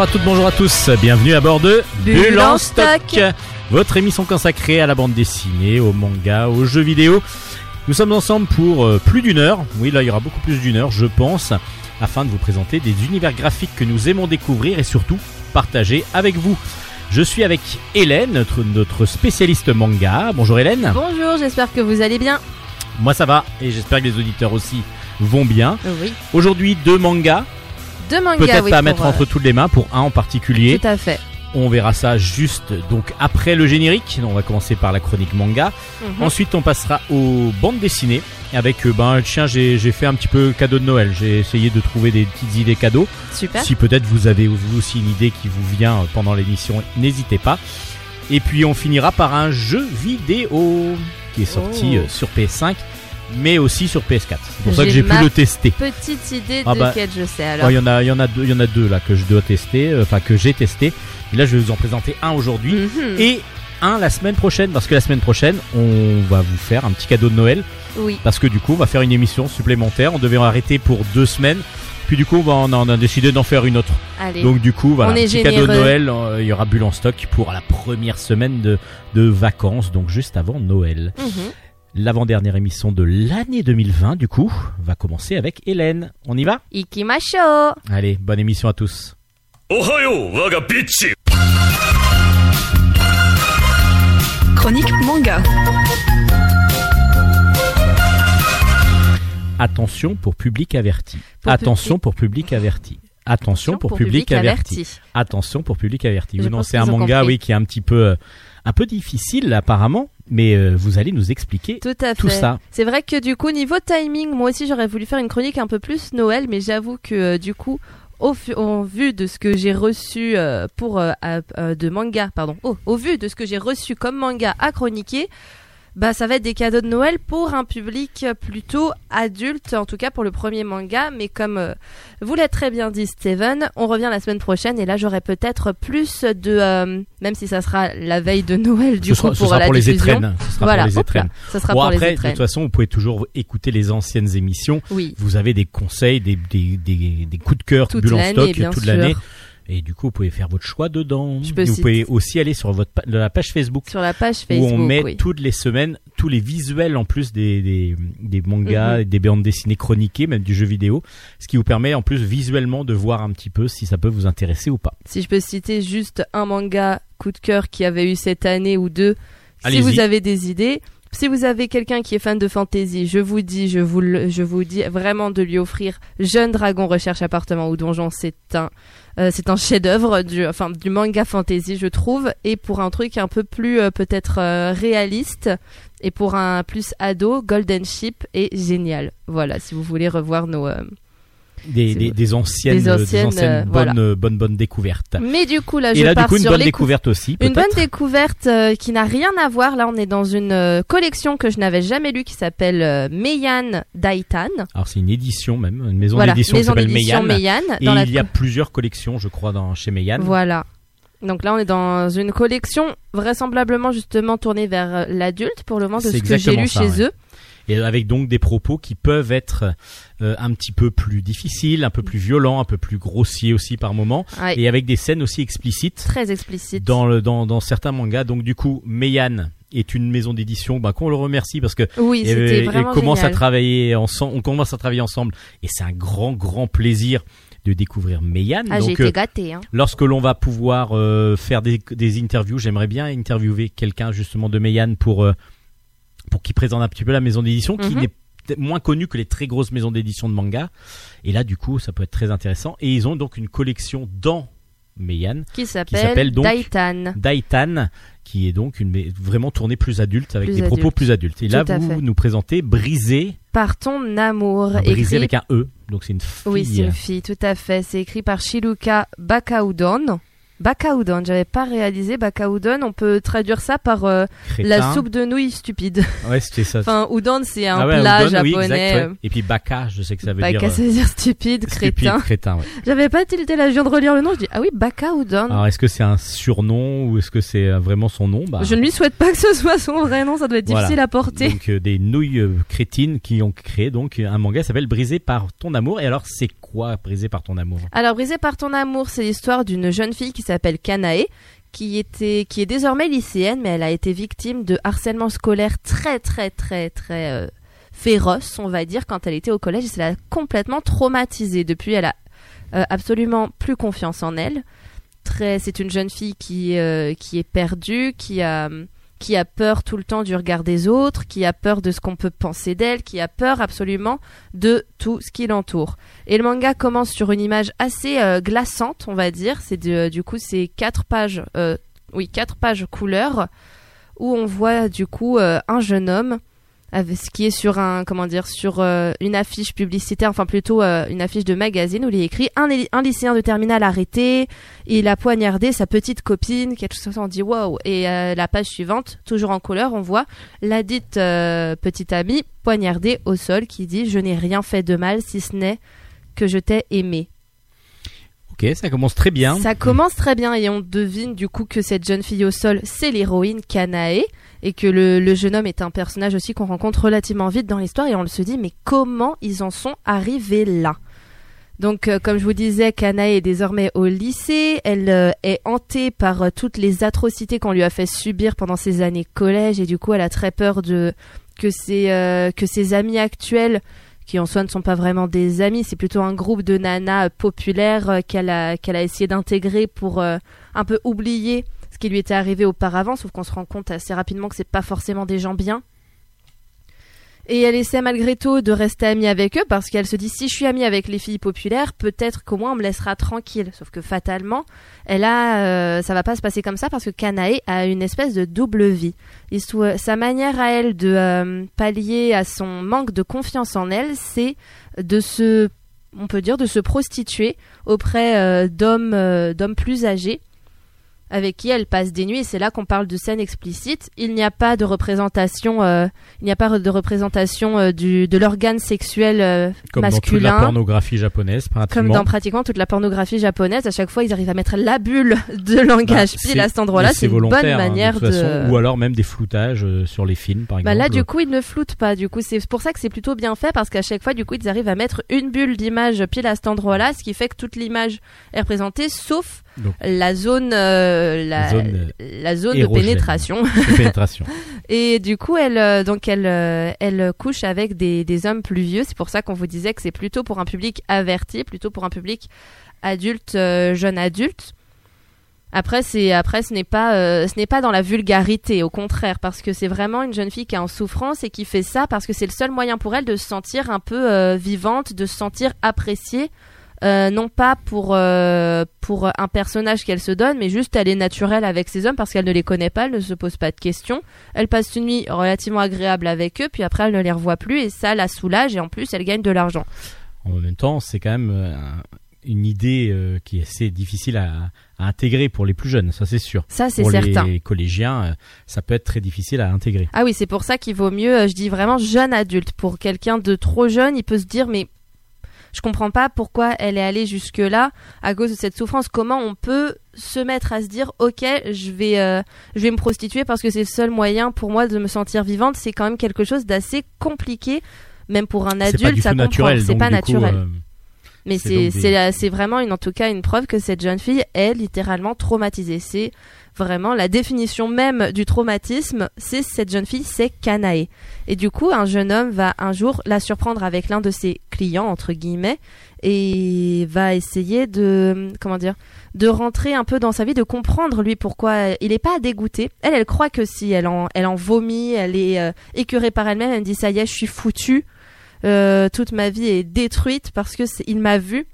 bonjour à toutes, bonjour à tous. Bienvenue à bord de Bulle en stock. votre émission consacrée à la bande dessinée, au manga, aux jeux vidéo. Nous sommes ensemble pour euh, plus d'une heure. Oui, là, il y aura beaucoup plus d'une heure, je pense, afin de vous présenter des univers graphiques que nous aimons découvrir et surtout partager avec vous. Je suis avec Hélène, notre, notre spécialiste manga. Bonjour Hélène. Bonjour, j'espère que vous allez bien. Moi ça va et j'espère que les auditeurs aussi vont bien. Oui. Aujourd'hui deux mangas, Deux mangas, peut-être oui, pas à mettre euh, entre toutes les mains pour un en particulier. Tout à fait. On verra ça juste donc après le générique. On va commencer par la chronique manga. Mhm. Ensuite, on passera aux bandes dessinées avec euh, ben tiens j'ai j'ai fait un petit peu cadeau de Noël. J'ai essayé de trouver des petites idées cadeaux. Super. Si peut-être vous avez vous aussi une idée qui vous vient euh, pendant l'émission, n'hésitez pas. Et puis on finira par un jeu vidéo qui est sorti Oh. euh, sur PS5 mais aussi sur PS4. C'est pour ça que J'ai pu le tester. Petite idée Ah de bah, quel je sais alors. Il y en a il y en a deux il y en a deux là que je dois tester euh, enfin que j'ai testé. Et là je vais vous en présenter un aujourd'hui Mhm. et un la semaine prochaine parce que la semaine prochaine on va vous faire un petit cadeau de Noël Oui. parce que du coup on va faire une émission supplémentaire on devait arrêter pour deux semaines puis du coup on, va- on a, on a décidé d'en faire une autre Allez. donc du coup voilà On est petit cadeau de. Noël euh, il y aura Bulle en stock pour la première semaine de, de vacances donc juste avant Noël Mhm. L'avant-dernière émission de l'année 2020, du coup, va commencer avec Hélène. On y va? Ikimashou Allez, bonne émission à tous. Chronique manga. Attention pour public averti. Pour Attention pour public averti. Attention pour, public, averti. Attention pour public averti. Non, c'est un manga, oui, qui est un petit peu... Euh, un peu difficile apparemment, mais euh, vous allez nous expliquer Tout à fait. tout ça. C'est vrai que du coup, niveau timing, moi aussi j'aurais voulu faire une chronique un peu plus Noël, mais j'avoue que euh, du coup, au, vu de ce que j'ai reçu euh, pour euh, euh, de manga, pardon, oh, au vu de ce que j'ai reçu comme manga à chroniquer, bah ça va être des cadeaux de Noël pour un public plutôt adulte, en tout cas pour le premier manga. Mais comme euh, vous l'avez très bien dit, Steven, on revient la semaine prochaine et là j'aurai peut-être plus de, euh, même si ça sera la veille de Noël, du ce coup sera, ce pour sera la pour les étrennes. Ce sera Voilà, pour les là, étrennes. ça sera Bon pour les après, de étrennes. toute façon, vous pouvez toujours écouter les anciennes émissions. Oui. Vous avez des conseils, des, des, des, des coups de cœur, Toute bulles en stock toute sûr. l'année. Et du coup, vous pouvez faire votre choix dedans. Je peux Et vous pouvez aussi aller sur votre pa- la page Facebook Sur la page Facebook, où on met oui. toutes les semaines tous les visuels en plus des, des, des mangas, Mhm. des bandes dessinées chroniquées, même du jeu vidéo, ce qui vous permet en plus visuellement de voir un petit peu si ça peut vous intéresser ou pas. Si je peux citer juste un manga coup de cœur qui avait eu cette année ou deux, si vous avez des idées, si vous avez quelqu'un qui est fan de fantasy, je vous dis, je vous, le- je vous dis vraiment de lui offrir Jeune Dragon Recherche Appartement ou Donjon, c'est un, euh, c'est un chef-d'œuvre du, enfin, du manga fantasy, je trouve, et pour un truc un peu plus euh, peut-être euh, réaliste. Et pour un plus ado, Golden Ship est génial. Voilà, si vous voulez revoir nos. Euh, Des, des, anciennes, Des des anciennes, anciennes euh, bonnes, euh, bonnes, bonnes découvertes. Mais du coup, là, je Et là, du pars coup, une sur bonne découverte aussi, Une bonne découverte euh, qui n'a rien à voir. Là, on est dans une euh, collection que je n'avais jamais lue qui s'appelle euh, Meian Daitan. Alors, c'est une édition même, une maison voilà, d'édition qui s'appelle d'édition Meian. Meian. Et dans il y a plusieurs collections, je crois, dans, chez Meian. Voilà. Donc là, on est dans une collection vraisemblablement justement tournée vers euh, l'adulte pour le moment de C'est ce que j'ai lu ça, chez ouais. eux. Et avec donc des propos qui peuvent être euh, un petit peu plus difficiles, un peu plus violents, un peu plus grossiers aussi par moment, Ouais, et avec des scènes aussi explicites Très explicite. dans, le, dans, dans certains mangas. Donc du coup, Meian est une maison d'édition bah, qu'on le remercie parce que Oui, et vraiment commence à génial. travailler ensemble. On commence à travailler ensemble et c'est un grand grand plaisir de découvrir Meian. Ah, j'ai Donc été euh, gâtée. Hein. lorsque l'on va pouvoir euh, faire des, des interviews, j'aimerais bien interviewer quelqu'un justement de Meian pour euh, pour qu'il présente un petit peu la maison d'édition qui Mhm. n'est moins connue que les très grosses maisons d'édition de manga. Et là, du coup, ça peut être très intéressant. Et ils ont donc une collection dans Meian, Qui s'appelle Daitan. Daitan, qui est donc une vraiment tournée plus adulte avec Plus des propos plus adultes. Et là, Tout vous fait. nous présentez Brisé, Par ton amour. brisé écrit avec un E. Donc c'est une fille. Oui, c'est une fille, tout à fait. C'est écrit par Shiluka Bakaudon. Bakaudon, j'avais pas réalisé Bakaudon. On peut traduire ça par euh, la soupe de nouilles stupide. Ouais, c'était ça. enfin, udon, c'est un Ah ouais, plat udon, oui, japonais. exact, ouais. euh, Et puis baka, je sais que ça veut Baka, dire ça veut dire stupide, stupide, crétin. ouais. J'avais pas tilté là, je viens de relire le nom, je dis ah oui, Bakaudon. Alors, est-ce que c'est un surnom ou est-ce que c'est euh, vraiment son nom? Bah, Je ne lui souhaite pas que ce soit son vrai nom, ça doit être Voilà. difficile à porter. Donc euh, des nouilles crétines qui ont créé donc un manga s'appelle Brisé par ton amour. Et alors c'est quoi Brisé par ton amour? Alors, Brisé par ton amour, c'est l'histoire d'une jeune fille qui s'appelle Kanae, qui était, qui est désormais lycéenne, mais elle a été victime de harcèlement scolaire très, très, très, très euh, féroce, on va dire, quand elle était au collège. Et ça l'a complètement traumatisée. Depuis, elle a euh, absolument plus confiance en elle. C'est une jeune fille qui, euh, qui est perdue, qui a, qui a peur tout le temps du regard des autres, qui a peur de ce qu'on peut penser d'elle, qui a peur absolument de tout ce qui l'entoure. Et le manga commence sur une image assez euh, glaçante, on va dire. C'est du coup c'est quatre pages, euh, oui quatre pages couleur où on voit du coup euh, un jeune homme ce qui est sur un comment dire sur euh, une affiche publicitaire, enfin plutôt euh, une affiche de magazine où il est écrit un, lycéen de terminale arrêté, il a poignardé sa petite copine, quelque chose comme ça, on dit wow. Et euh, la page suivante, toujours en couleur, on voit la dite petite amie poignardée au sol qui dit je n'ai rien fait de mal si ce n'est que je t'ai aimé. Ça commence très bien. Ça commence très bien et on devine du coup que cette jeune fille au sol, c'est l'héroïne Kanae et que le, jeune homme est un personnage aussi qu'on rencontre relativement vite dans l'histoire et on se dit mais comment ils en sont arrivés là? Donc, euh, comme je vous disais, Kanae est désormais au lycée. Elle euh, est hantée par euh, toutes les atrocités qu'on lui a fait subir pendant ses années collège, et du coup, elle a très peur de que ses amis actuels, qui en soi ne sont pas vraiment des amis, c'est plutôt un groupe de nanas euh, populaires euh, qu'elle a essayé d'intégrer pour euh, un peu oublier ce qui lui était arrivé auparavant. Sauf qu'on se rend compte assez rapidement que c'est pas forcément des gens bien. Et elle essaie malgré tout de rester amie avec eux parce qu'elle se dit si je suis amie avec les filles populaires, peut-être qu'au moins on me laissera tranquille. Sauf que fatalement, elle a, euh, ça va pas se passer comme ça parce que Kanae a une espèce de double vie. Sa manière à elle de euh, pallier à son manque de confiance en elle, c'est de se, on peut dire, de se prostituer auprès euh, d'hommes, euh, d'hommes plus âgés avec qui elle passe des nuits et c'est là qu'on parle de scènes explicites. Il n'y a pas de représentation, euh, il n'y a pas de représentation euh, du, de l'organe sexuel euh, Comme dans toute masculin. la pornographie japonaise, comme pratiquement. dans pratiquement toute la pornographie japonaise, à chaque fois ils arrivent à mettre la bulle de langage Bah, pile à cet endroit-là. C'est une bonne hein, manière de toute façon. Ou alors même des floutages sur les films, par Bah exemple. là, du coup, ils ne floutent pas. Du coup, c'est pour ça que c'est plutôt bien fait parce qu'à chaque fois, du coup, ils arrivent à mettre une bulle d'image pile à cet endroit-là, ce qui fait que toute l'image est représentée, sauf Donc. la zone, euh, la, Zone, la zone de pénétration. de pénétration. Et du coup, elle, euh, donc elle, euh, elle couche avec des, des hommes plus vieux. C'est pour ça qu'on vous disait que c'est plutôt pour un public averti, plutôt pour un public adulte, euh, jeune adulte. Après, c'est après, ce n'est pas, euh, ce n'est pas dans la vulgarité, au contraire, parce que c'est vraiment une jeune fille qui est en souffrance et qui fait ça parce que c'est le seul moyen pour elle de se sentir un peu euh, vivante, de se sentir appréciée. Euh, non pas pour euh, pour un personnage qu'elle se donne, mais juste elle est naturelle avec ces hommes parce qu'elle ne les connaît pas, elle ne se pose pas de questions. Elle passe une nuit relativement agréable avec eux, puis après elle ne les revoit plus et ça la soulage et en plus elle gagne de l'argent. En même temps, c'est quand même euh, un- une idée euh, qui est assez difficile à, à intégrer pour les plus jeunes, ça c'est sûr. Ça c'est Pour certain. les collégiens, euh, ça peut être très difficile à intégrer. Ah oui, c'est pour ça qu'il vaut mieux, euh, je dis vraiment jeune adulte. Pour quelqu'un de trop jeune, il peut se dire mais je comprends pas pourquoi elle est allée jusque là à cause de cette souffrance. Comment on peut se mettre à se dire ok, je vais euh, je vais me prostituer parce que c'est le seul moyen pour moi de me sentir vivante. C'est quand même quelque chose d'assez compliqué, même pour un pas adulte, du ça comprend. naturel. C'est donc, pas du coup, naturel. euh, Mais C'est des- vraiment une en tout cas une preuve que cette jeune fille est littéralement traumatisée. C'est vraiment la définition même du traumatisme. C'est cette jeune fille, c'est Kanae. Et du coup, un jeune homme va un jour la surprendre avec l'un de ses clients entre guillemets et va essayer de comment dire de rentrer un peu dans sa vie, de comprendre lui pourquoi il est pas dégoûté. Elle, elle croit que si elle en elle en vomit, elle est euh, écœurée par elle-même. Elle me dit ça y est, je suis foutue. Euh, toute ma vie est détruite parce que il m'a vu.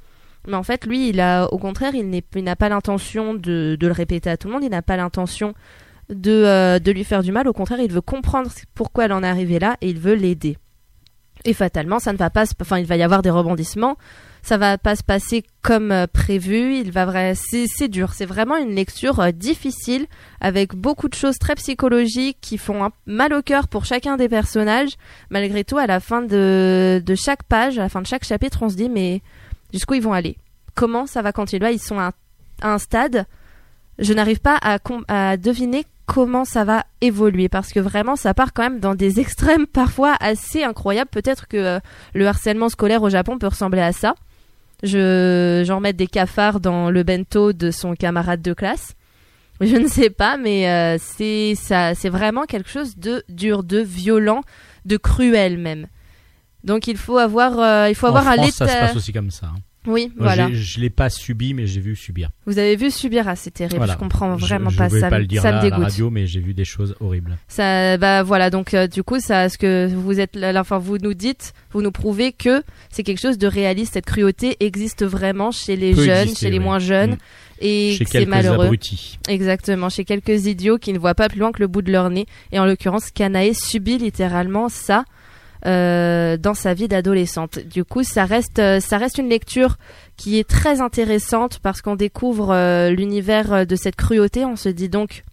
Mais en fait, lui, il a, au contraire, il n'a pas l'intention de, le répéter à tout le monde. Il n'a pas l'intention de, euh, de lui faire du mal. Au contraire, il veut comprendre pourquoi elle en est arrivée là et il veut l'aider. Et fatalement, ça ne va pas, enfin, il va y avoir des rebondissements. Ça va pas se passer comme euh, prévu. Il va vrai, c'est dur. C'est vraiment une lecture euh, difficile avec beaucoup de choses très psychologiques qui font mal au cœur pour chacun des personnages. Malgré tout, à la fin de chaque page, à la fin de chaque chapitre, on se dit mais jusqu'où ils vont aller? Comment ça va continuer? Ils sont à un, à un stade. Je n'arrive pas à deviner comment ça va évoluer parce que vraiment ça part quand même dans des extrêmes parfois assez incroyables. Peut-être que euh, le harcèlement scolaire au Japon peut ressembler à ça. Je j'en remets des cafards dans le bento de son camarade de classe. Je ne sais pas, mais euh, c'est ça, c'est vraiment quelque chose de dur, de violent, de cruel même. Donc il faut avoir, euh, il faut En avoir à France, ça se passe aussi comme ça. hein. Oui, Moi, voilà. Je l'ai pas subi, mais j'ai vu subir. Vous avez vu subir, ah, c'est terrible. Voilà. Je comprends vraiment je pas ça. pas me- le dire ça là me à la dégoûte. radio, mais j'ai vu des choses horribles. Ça, bah voilà, donc euh, du coup, ça, ce que vous êtes, là, enfin, vous nous dites, vous nous prouvez que c'est quelque chose de réaliste. Cette cruauté existe vraiment chez les Peut jeunes, exister, chez les moins jeunes, Mm. et c'est malheureux. abrutis. Exactement, chez quelques idiots qui ne voient pas plus loin que le bout de leur nez. Et en l'occurrence, Kanae subit littéralement ça euh, dans sa vie d'adolescente. Du coup, ça reste, euh, ça reste une lecture qui est très intéressante parce qu'on découvre euh, l'univers de cette cruauté. On se dit donc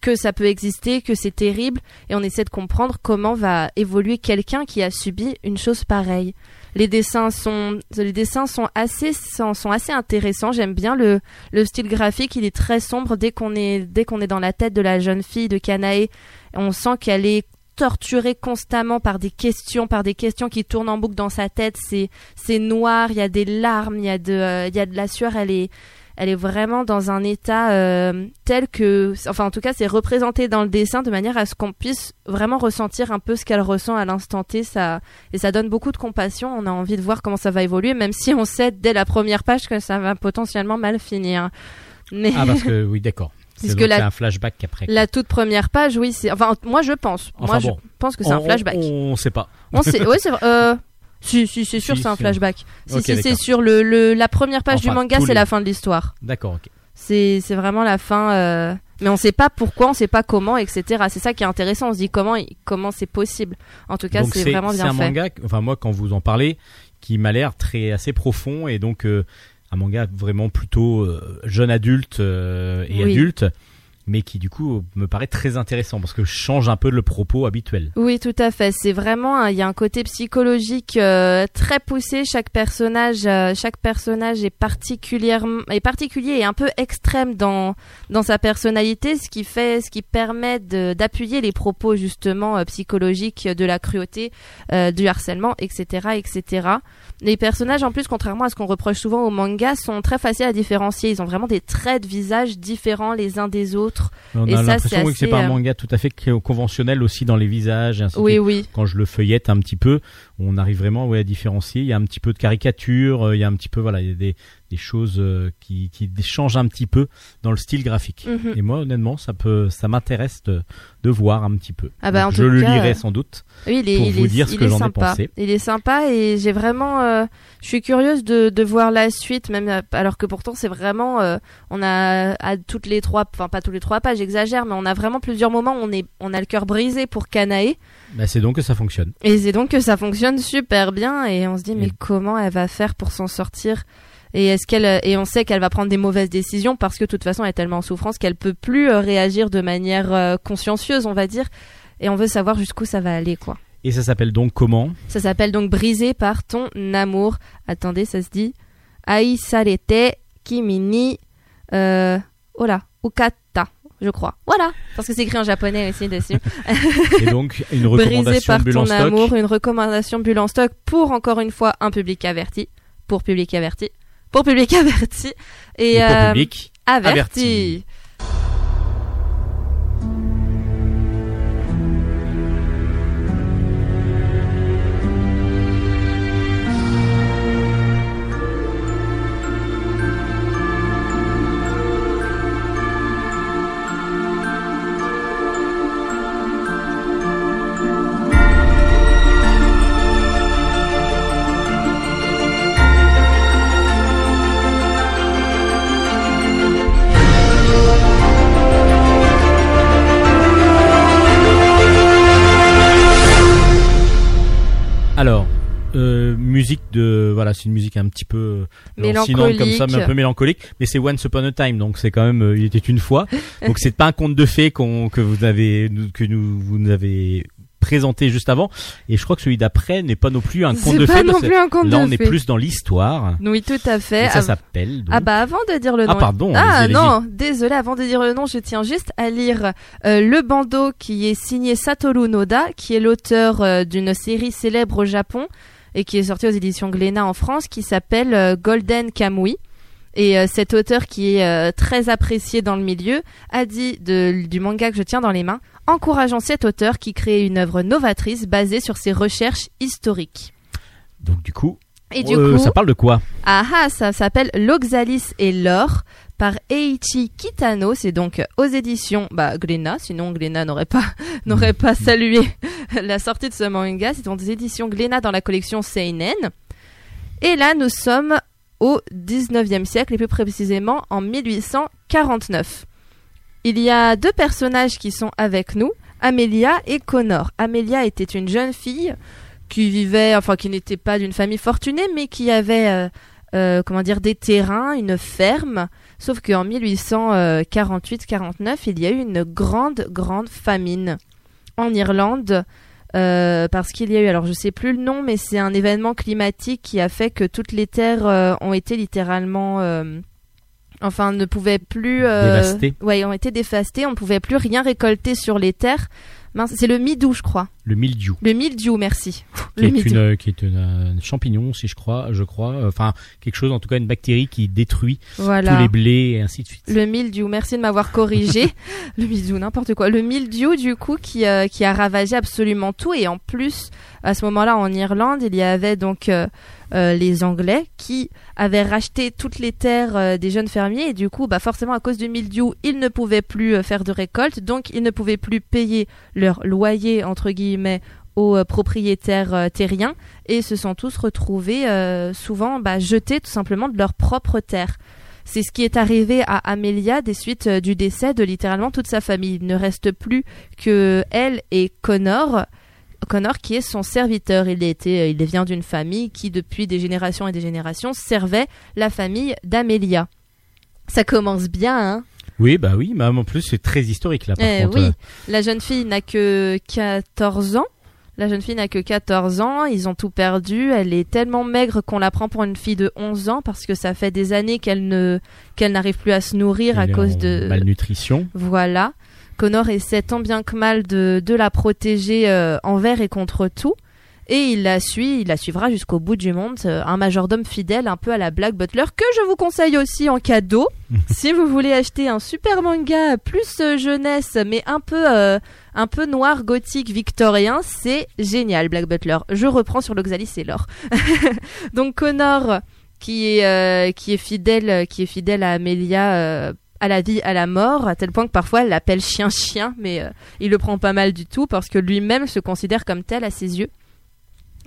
que ça peut exister, que c'est terrible, et on essaie de comprendre comment va évoluer quelqu'un qui a subi une chose pareille. Les dessins sont, les dessins sont assez, sont assez intéressants. J'aime bien le, le style graphique. Il est très sombre dès qu'on est, dès qu'on est dans la tête de la jeune fille de Kanae. On sent qu'elle est torturée constamment par des questions, par des questions qui tournent en boucle dans sa tête. C'est, c'est noir. Il y a des larmes. Il y a de, euh, il y a de la sueur. Elle est, elle est vraiment dans un état euh, tel que, enfin en tout cas, c'est représenté dans le dessin de manière à ce qu'on puisse vraiment ressentir un peu ce qu'elle ressent à l'instant T. Ça et ça donne beaucoup de compassion. On a envie de voir comment ça va évoluer, même si on sait dès la première page que ça va potentiellement mal finir. Ah, parce que, oui, d'accord. C'est Puisque la- c'est un flashback la toute première page, oui, c'est, enfin moi je pense, Enfin, moi bon. je pense que c'est un flashback. On, on sait pas. On sait, ouais, c'est. Euh, si, si, c'est sûr, Si, c'est un c'est- flashback. Si, si, c'est sur le, le, la première page Enfin, du manga, c'est les- la fin de l'histoire. D'accord, ok. C'est c'est vraiment la fin. euh, Mais on sait pas pourquoi, on sait pas comment, etc. C'est ça qui est intéressant. On se dit comment comment c'est possible. En tout cas, c'est vraiment c'est bien un fait. manga, enfin moi quand vous en parlez, qui m'a l'air très assez profond et donc euh, un manga vraiment plutôt euh, jeune adulte euh, et Oui. adulte, mais qui du coup me paraît très intéressant parce que change un peu le propos habituel. Oui, tout à fait. C'est vraiment, il y a un côté psychologique euh, très poussé. Chaque personnage, euh, chaque personnage est particulièrement, est particulier et un peu extrême dans dans sa personnalité, ce qui fait, ce qui permet d'appuyer les propos justement euh, psychologiques de la cruauté, du harcèlement, etc., etc. Les personnages, en plus, contrairement à ce qu'on reproche souvent au manga, sont très faciles à différencier. Ils ont vraiment des traits de visage différents les uns des autres. On Et a l'impression oui, que c'est pas un euh, manga tout à fait conventionnel aussi dans les visages. Ainsi Oui, oui. Quand je le feuillette un petit peu, on arrive vraiment ouais, à différencier. Il y a un petit peu de caricature, euh, il y a un petit peu voilà, il y a des, des choses euh, qui, qui changent un petit peu dans le style graphique. Mhm. Et moi, honnêtement, ça peut, ça m'intéresse de, de voir un petit peu. Ah bah, en je tout le cas, lirai sans doute. Oui, il est, pour il vous est, dire ce que j'en ai pensé. Il est sympa et j'ai vraiment, euh, je suis curieuse de, de voir la suite, même alors que pourtant c'est vraiment, euh, on a à toutes les trois, enfin pas tous les trois pages, j'exagère, mais on a vraiment plusieurs moments où on est, on a le cœur brisé pour Kanae Bah, c'est donc que ça fonctionne. et c'est donc que ça fonctionne super bien et on se dit mais comment elle va faire pour s'en sortir? Et est-ce qu'elle et on sait qu'elle va prendre des mauvaises décisions parce que de toute façon elle est tellement en souffrance qu'elle peut plus euh, réagir de manière euh, consciencieuse, on va dire, et on veut savoir jusqu'où ça va aller quoi. Et ça s'appelle donc comment? Ça s'appelle donc Brisé par ton amour. Attendez, ça se dit. Aisarete Kimini euh, oh là, Ukata, je crois. Voilà, parce que c'est écrit en japonais aussi dessus. Et donc une Brisé recommandation par ton stock. amour, une recommandation bulle en stock pour encore une fois un public averti, pour public averti, pour public averti et, Et pour euh, public. averti. averti.「musique de voilà, c'est une musique un petit peu euh, lancinante comme ça, mais un peu mélancolique. Mais c'est Once Upon a Time, donc c'est quand même euh, il était une fois. donc c'est pas un conte de fées qu'on que vous avez que nous vous nous avez présenté juste avant. Et je crois que celui d'après n'est pas non plus un conte de fées. non plus un conte là, on est plus dans l'histoire. Oui, tout à fait. ça s'appelle. Ah bah avant de dire le ah, nom. Ah pardon. Ah non, désolé. Avant de dire le nom, je tiens juste à lire euh, le bandeau qui est signé Satoru Noda, qui est l'auteur euh, d'une série célèbre au Japon et qui est sortie aux éditions Glénat en France, qui s'appelle euh, Golden Kamui. Et cet auteur qui est très apprécié dans le milieu a dit de, du manga que je tiens dans les mains encourageant cet auteur qui crée une œuvre novatrice basée sur ses recherches historiques. Donc du coup, et du euh, coup, ça parle de quoi? Ah ah, ça s'appelle L'Oxalis et l'or par Eiichi Kitano. C'est donc aux éditions bah, Glénat. Sinon, Glénat n'aurait pas n'aurait pas salué la sortie de ce manga. C'est donc des éditions Glénat dans la collection Seinen. Et là, nous sommes au 19e siècle et plus précisément en 1849. Il y a deux personnages qui sont avec nous, Amelia et Connor. Amelia était une jeune fille qui vivait, enfin qui n'était pas d'une famille fortunée, mais qui avait, euh, euh, comment dire, des terrains, une ferme. Sauf qu'en 1848-49, il y a eu une grande, grande famine en Irlande. Euh, parce qu'il y a eu, alors je sais plus le nom, mais c'est un événement climatique qui a fait que toutes les terres ont été littéralement enfin ne pouvaient plus euh, ouais ont été dévastés on ne pouvait plus rien récolter sur les terres c'est le midou je crois. Le mildiou. Le mildiou merci. Qui, est, une, qui est un champignon si je crois je crois. Enfin quelque chose en tout cas une bactérie qui détruit tous les blés et ainsi de suite. Le mildiou merci de m'avoir corrigé. Le mildiou n'importe quoi. Le mildiou du coup qui euh, qui a ravagé absolument tout. Et en plus à ce moment-là en Irlande il y avait donc euh, euh, les Anglais qui avaient racheté toutes les terres euh, des jeunes fermiers et du coup, bah forcément à cause du mildiou, ils ne pouvaient plus euh, faire de récolte, donc ils ne pouvaient plus payer leur loyer entre guillemets aux propriétaires terriens et se sont tous retrouvés souvent bah, jetés tout simplement de leur propre terre. C'est ce qui est arrivé à Amelia des suites du décès de littéralement toute sa famille. Il ne reste plus que elle et Connor Connor qui est son serviteur. Il, était, euh, il vient d'une famille qui, depuis des générations et des générations, servait la famille d'Amélia. Ça commence bien, hein? Oui, bah oui, mais en plus c'est très historique là. Par eh oui, euh. la jeune fille n'a que 14 ans. La jeune fille n'a que 14 ans, ils ont tout perdu, elle est tellement maigre qu'on la prend pour une fille de 11 ans parce que ça fait des années qu'elle ne qu'elle n'arrive plus à se nourrir à cause de malnutrition. Voilà. Connor essaie tant bien que mal de, de la protéger euh, envers et contre tout. Et il la suit, il la suivra jusqu'au bout du monde. Euh, un majordome fidèle, un peu à la Black Butler, que je vous conseille aussi en cadeau. si vous voulez acheter un super manga plus euh, jeunesse, mais un peu, un peu noir, gothique, victorien, c'est génial, Black Butler. Je reprends sur l'Oxalis et l'or. Donc Connor, qui est, qui est fidèle, qui est fidèle à Amelia à la vie, à la mort, à tel point que parfois elle l'appelle chien-chien, mais euh, il le prend pas mal du tout parce que lui-même se considère comme tel à ses yeux.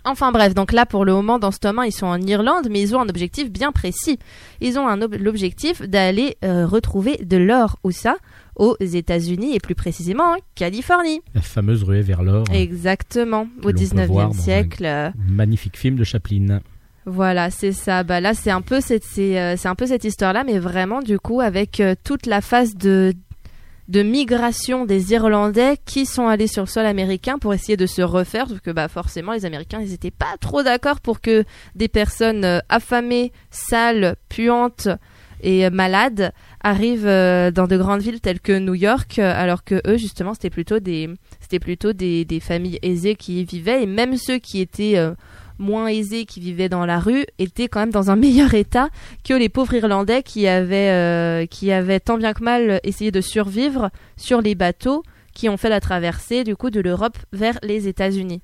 Enfin bref, donc là pour le moment dans ce tome 1 ils sont en Irlande mais ils ont un objectif bien précis. Ils ont l'objectif d'aller euh, retrouver de l'or où ça aux États-Unis et plus précisément en Californie. La fameuse ruée vers l'or. Exactement, au 19e siècle. Euh. Magnifique film de Chaplin. Voilà, c'est ça. Bah là, c'est un peu cette, c'est, euh, un peu cette histoire-là, mais vraiment du coup avec euh, toute la phase de de migration des Irlandais qui sont allés sur le sol américain pour essayer de se refaire, parce que bah forcément les Américains ils étaient pas trop d'accord pour que des personnes euh, affamées, sales, puantes et malades arrivent dans de grandes villes telles que New York, alors que eux justement c'était plutôt des c'était plutôt des, des familles aisées qui y vivaient et même ceux qui étaient moins aisés qui vivaient dans la rue étaient quand même dans un meilleur état que les pauvres Irlandais qui avaient, euh, qui avaient tant bien que mal essayé de survivre sur les bateaux qui ont fait la traversée du coup de l'Europe vers les États-Unis.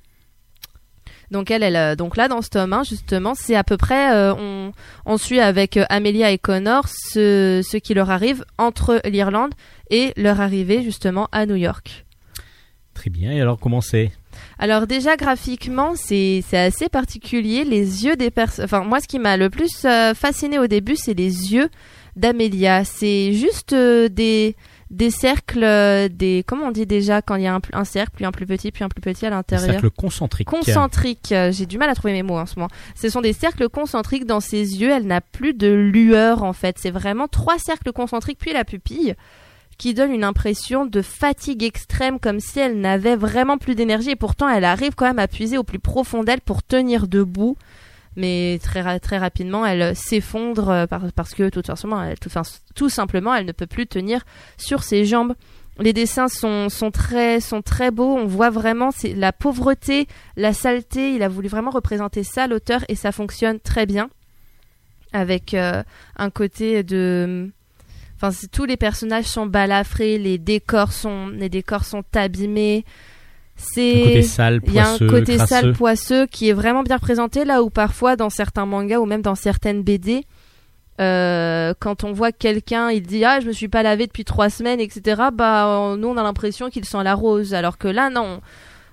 Donc elle, euh, donc là dans ce tome 1 justement, c'est à peu près, euh, on, on, suit avec Amelia et Connor ce, ce qui leur arrive entre l'Irlande et leur arrivée justement à New York. Très bien. Et alors comment c'est? Alors déjà graphiquement, c'est assez particulier. Les yeux des personnes. Enfin moi, ce qui m'a le plus euh, fasciné au début, c'est les yeux d'Amélia. C'est juste euh, des des cercles, euh, des comment on dit déjà quand il y a un, un cercle, puis un plus petit, puis un plus petit à l'intérieur? cercle concentrique. Concentriques, euh, j'ai du mal à trouver mes mots en ce moment. Ce sont des cercles concentriques dans ses yeux. Elle n'a plus de lueur en fait. C'est vraiment trois cercles concentriques puis la pupille qui donne une impression de fatigue extrême comme si elle n'avait vraiment plus d'énergie et pourtant elle arrive quand même à puiser au plus profond d'elle pour tenir debout. Mais très, très rapidement, elle euh, s'effondre euh, par- parce que tout, simplement, elle, elle ne peut plus tenir sur ses jambes. Les dessins sont, sont, très, sont très beaux. On voit vraiment la pauvreté, la saleté. Il a voulu vraiment représenter ça, l'auteur, et ça fonctionne très bien. Avec euh, un côté de. Enfin, tous les personnages sont balafrés, les décors sont, les décors sont abîmés. C'est. Il y a un côté crasseux. sale, poisseux qui est vraiment bien présenté là où parfois dans certains mangas ou même dans certaines BD, euh, quand on voit quelqu'un, il dit ah je me suis pas lavé depuis trois semaines, etc. Bah nous on a l'impression qu'il sent la rose, alors que là non.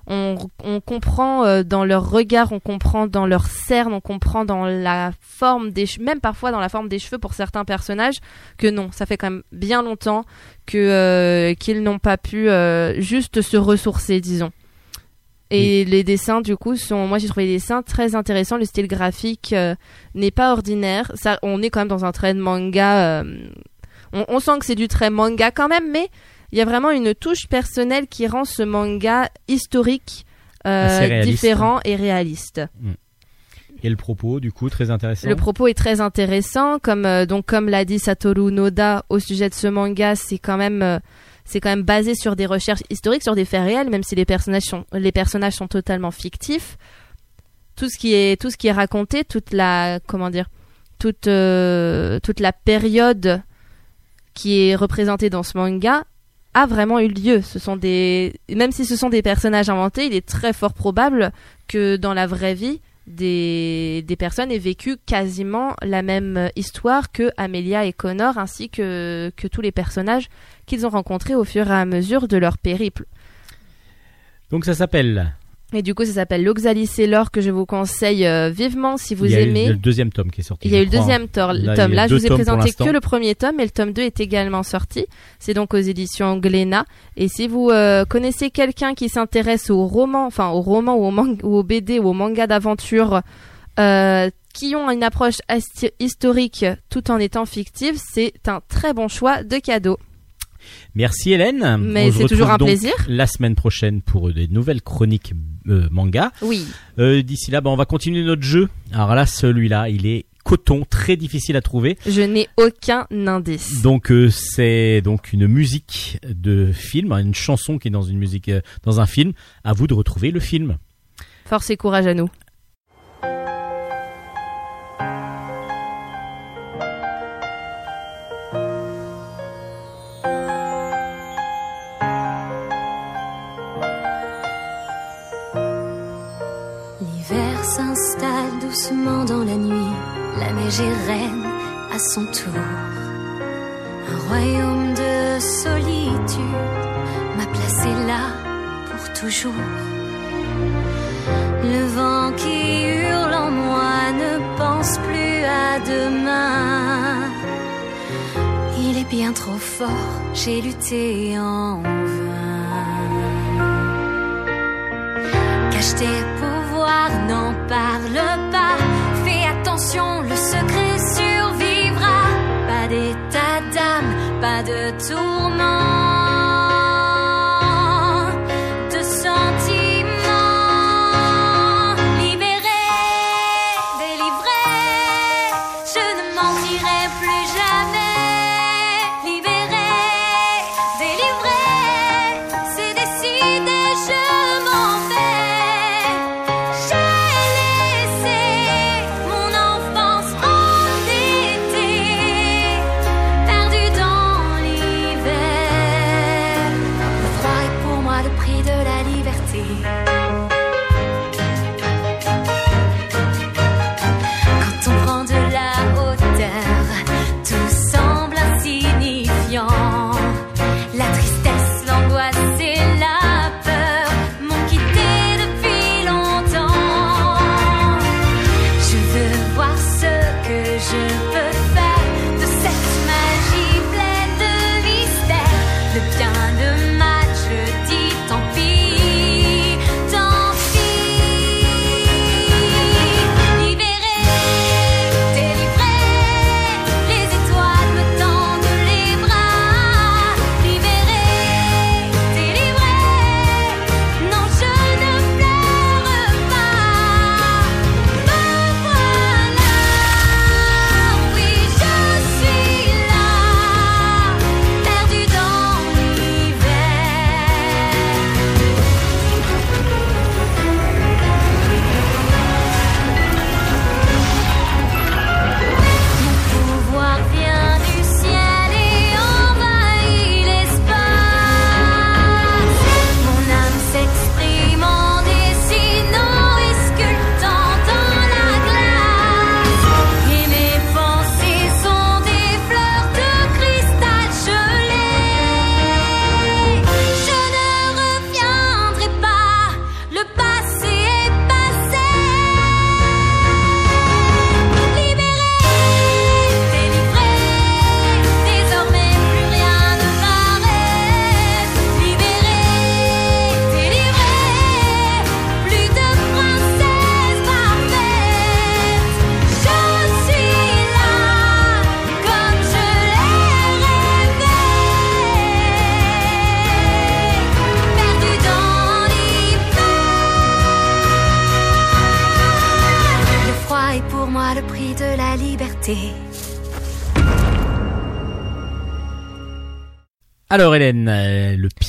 On, on comprend euh, dans leur regard, on comprend dans leur cerne, on comprend dans la forme des cheveux, même parfois dans la forme des cheveux pour certains personnages, que non, ça fait quand même bien longtemps que euh, qu'ils n'ont pas pu euh, juste se ressourcer, disons. Et les dessins, du coup, sont. Moi, j'ai trouvé les dessins très intéressants. Le style graphique euh, n'est pas ordinaire. Ça, on est quand même dans un trait de manga. euh, on, on sent que c'est du trait manga quand même, mais il y a vraiment une touche personnelle qui rend ce manga historique, euh, réaliste. différent et réaliste. Et le propos, du coup, très intéressant. Le propos est très intéressant, comme euh, donc comme l'a dit Satoru Noda au sujet de ce manga, c'est quand même euh, c'est quand même basé sur des recherches historiques, sur des faits réels, même si les personnages sont les personnages sont totalement fictifs. Tout ce qui est tout ce qui est raconté, toute la comment dire, toute euh, toute la période qui est représentée dans ce manga a vraiment eu lieu. Ce sont des même si ce sont des personnages inventés, il est très fort probable que dans la vraie vie des, des personnes aient vécu quasiment la même histoire que Amelia et Connor ainsi que, que tous les personnages qu'ils ont rencontrés au fur et à mesure de leur périple. Donc ça s'appelle. Et du coup, ça s'appelle l'Oxalis et l'or que je vous conseille euh, vivement si vous il y a eu aimez. le deuxième tome qui est sorti. Il y a eu le deuxième tor- Là, tome. Là, je vous ai présenté que le premier tome et le tome 2 est également sorti. C'est donc aux éditions Glénat. Et si vous euh, connaissez quelqu'un qui s'intéresse aux romans, enfin aux romans ou aux, man- ou aux BD ou aux mangas d'aventure euh, qui ont une approche historique tout en étant fictive, c'est un très bon choix de cadeau. Merci Hélène. Mais c'est toujours un plaisir. La semaine prochaine pour des nouvelles chroniques euh, manga. Oui. Euh, D'ici là, bah, on va continuer notre jeu. Alors là, celui-là, il est coton, très difficile à trouver. Je n'ai aucun indice. Donc euh, c'est donc une musique de film, hein, une chanson qui est dans une musique dans un film. À vous de retrouver le film. Force et courage à nous. Doucement dans la nuit, la neige est reine à son tour. Un royaume de solitude m'a placé là pour toujours. Le vent qui hurle en moi ne pense plus à demain. Il est bien trop fort, j'ai lutté en vain. Cache tes n'en parle pas. Fais attention, le secret survivra. Pas d'état d'âme, pas de tourment.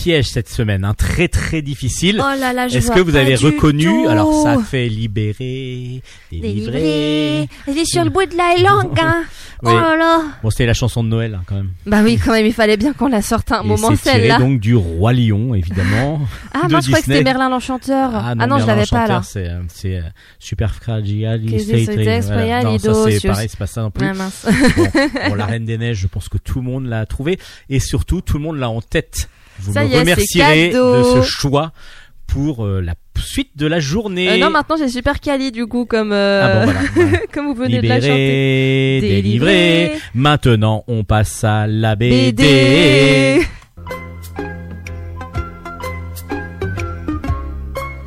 Piège cette semaine, un très très difficile. Oh là là, je Est-ce que vous avez reconnu tout. Alors ça fait libérer, délivrer. Elle est sur le bout de la langue, hein. Oui. Oh là là. Bon, c'était la chanson de Noël hein, quand même. Bah oui, quand même, il fallait bien qu'on la sorte un Et moment celle-là. donc du roi lion évidemment. Ah, moi je crois que c'était. Merlin l'Enchanteur. Ah, non, non, je l'avais pas là. C'est euh, euh, super Che Voilà. Non, ça c'est pareil, c'est pas ça non plus. Ah mince. Bon, bon, la Reine des Neiges, je pense que tout le monde l'a trouvé et surtout tout le monde l'a en tête. Vous Ça me y est, c'est remercierez de ce choix pour euh, la suite de la journée. Euh, non, maintenant j'ai super quali du coup, comme, euh, Ah bon, voilà. voilà. comme vous venez de la chanter. Délivré. Délivré. Maintenant, on passe à la BD. BD.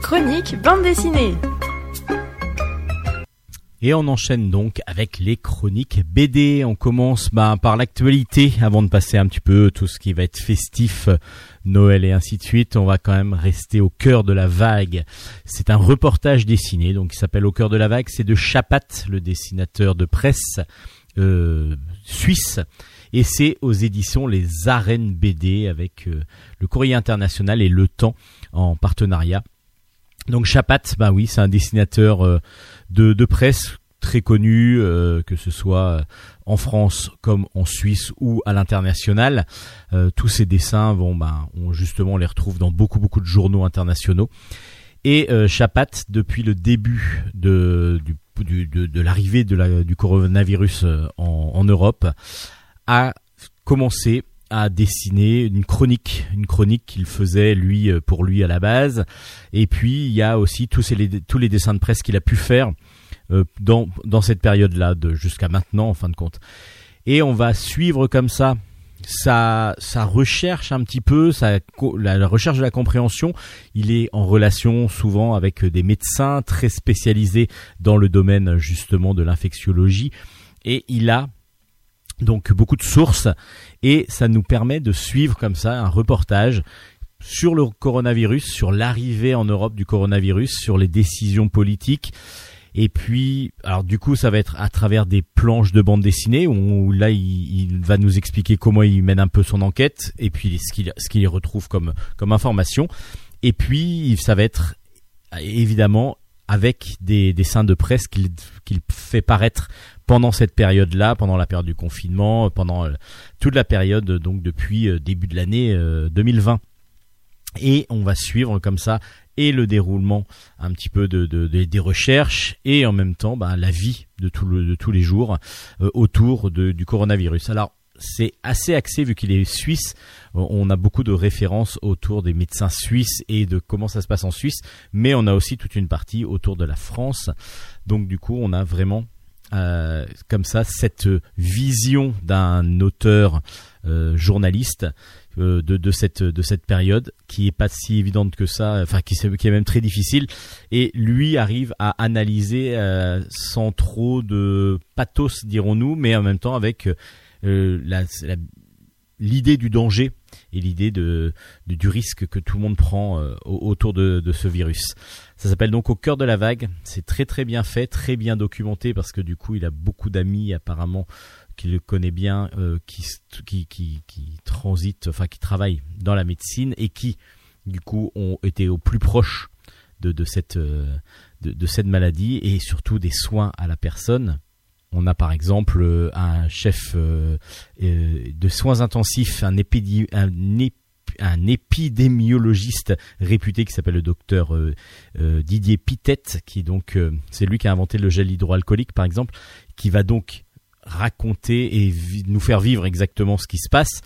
Chronique bande dessinée. Et on enchaîne donc avec les chroniques BD. On commence bah, par l'actualité avant de passer un petit peu tout ce qui va être festif, Noël et ainsi de suite. On va quand même rester au cœur de la vague. C'est un reportage dessiné, donc qui s'appelle Au cœur de la vague. C'est de Chapat, le dessinateur de presse euh, suisse. Et c'est aux éditions Les Arènes BD avec euh, le Courrier International et Le Temps en partenariat. Donc Chapat, bah oui, c'est un dessinateur euh, de, de presse très connu, euh, que ce soit euh, en France comme en Suisse ou à l'international. Euh, tous ces dessins, bon, bah, on justement on les retrouve dans beaucoup beaucoup de journaux internationaux. Et euh, Chapat, depuis le début de, du, du- de, de l'arrivée la, du coronavirus euh, en, en Europe, a commencé à dessiner une chronique, une chronique qu'il faisait lui euh, pour lui à la base. Et puis il y a aussi tous, les, dessins de presse qu'il a pu faire euh, dans, cette période-là, de jusqu'à maintenant en fin de compte. Et on va suivre comme ça sa, recherche un petit peu, la, la recherche de la compréhension. Il est en relation souvent avec des médecins très spécialisés dans le domaine justement de l'infectiologie. Et il a donc beaucoup de sources et ça nous permet de suivre comme ça un reportage sur le coronavirus, sur l'arrivée en Europe du coronavirus, sur les décisions politiques. Et puis, alors du coup, ça va être à travers des planches de bande dessinée où là, il, va nous expliquer comment il mène un peu son enquête et puis ce qu'il ce retrouve comme information. Et puis, ça va être évidemment avec des dessins de presse qu'il fait paraître pendant cette période-là, pendant la période du confinement, pendant euh, toute la période donc depuis euh, début de l'année euh, 2020. Et on va suivre comme ça et le déroulement un petit peu de, de- de- des recherches et en même temps bah, la vie de, tous les jours euh, autour du coronavirus. Alors c'est assez axé vu qu'il est suisse. On a beaucoup de références autour des médecins suisses et de comment ça se passe en Suisse, mais on a aussi toute une partie autour de la France. Donc du coup, on a vraiment euh, comme ça cette vision d'un auteur euh, journaliste euh, de, de cette de cette période qui est pas si évidente que ça, enfin qui, est même très difficile. Et lui arrive à analyser euh, sans trop de pathos, dirons-nous, mais en même temps avec euh, la- l'idée du danger et l'idée de, du risque que tout le monde prend euh, au- autour de, de ce virus. Ça s'appelle donc Au cœur de la vague. C'est très très bien fait, très bien documenté parce que du coup il a beaucoup d'amis apparemment qui le connaît bien, euh, qui, qui, qui, qui transitent, enfin qui travaillent dans la médecine et qui du coup ont été au plus proche de, de, cette, euh, de, cette maladie et surtout des soins à la personne. On a par exemple euh, un chef de soins intensifs, un, épidi- un, un épidémiologiste réputé qui s'appelle le docteur euh, euh, Didier Pitette, qui donc euh, c'est lui qui a inventé le gel hydroalcoolique par exemple, qui va donc raconter et nous faire vivre exactement ce qui se passe.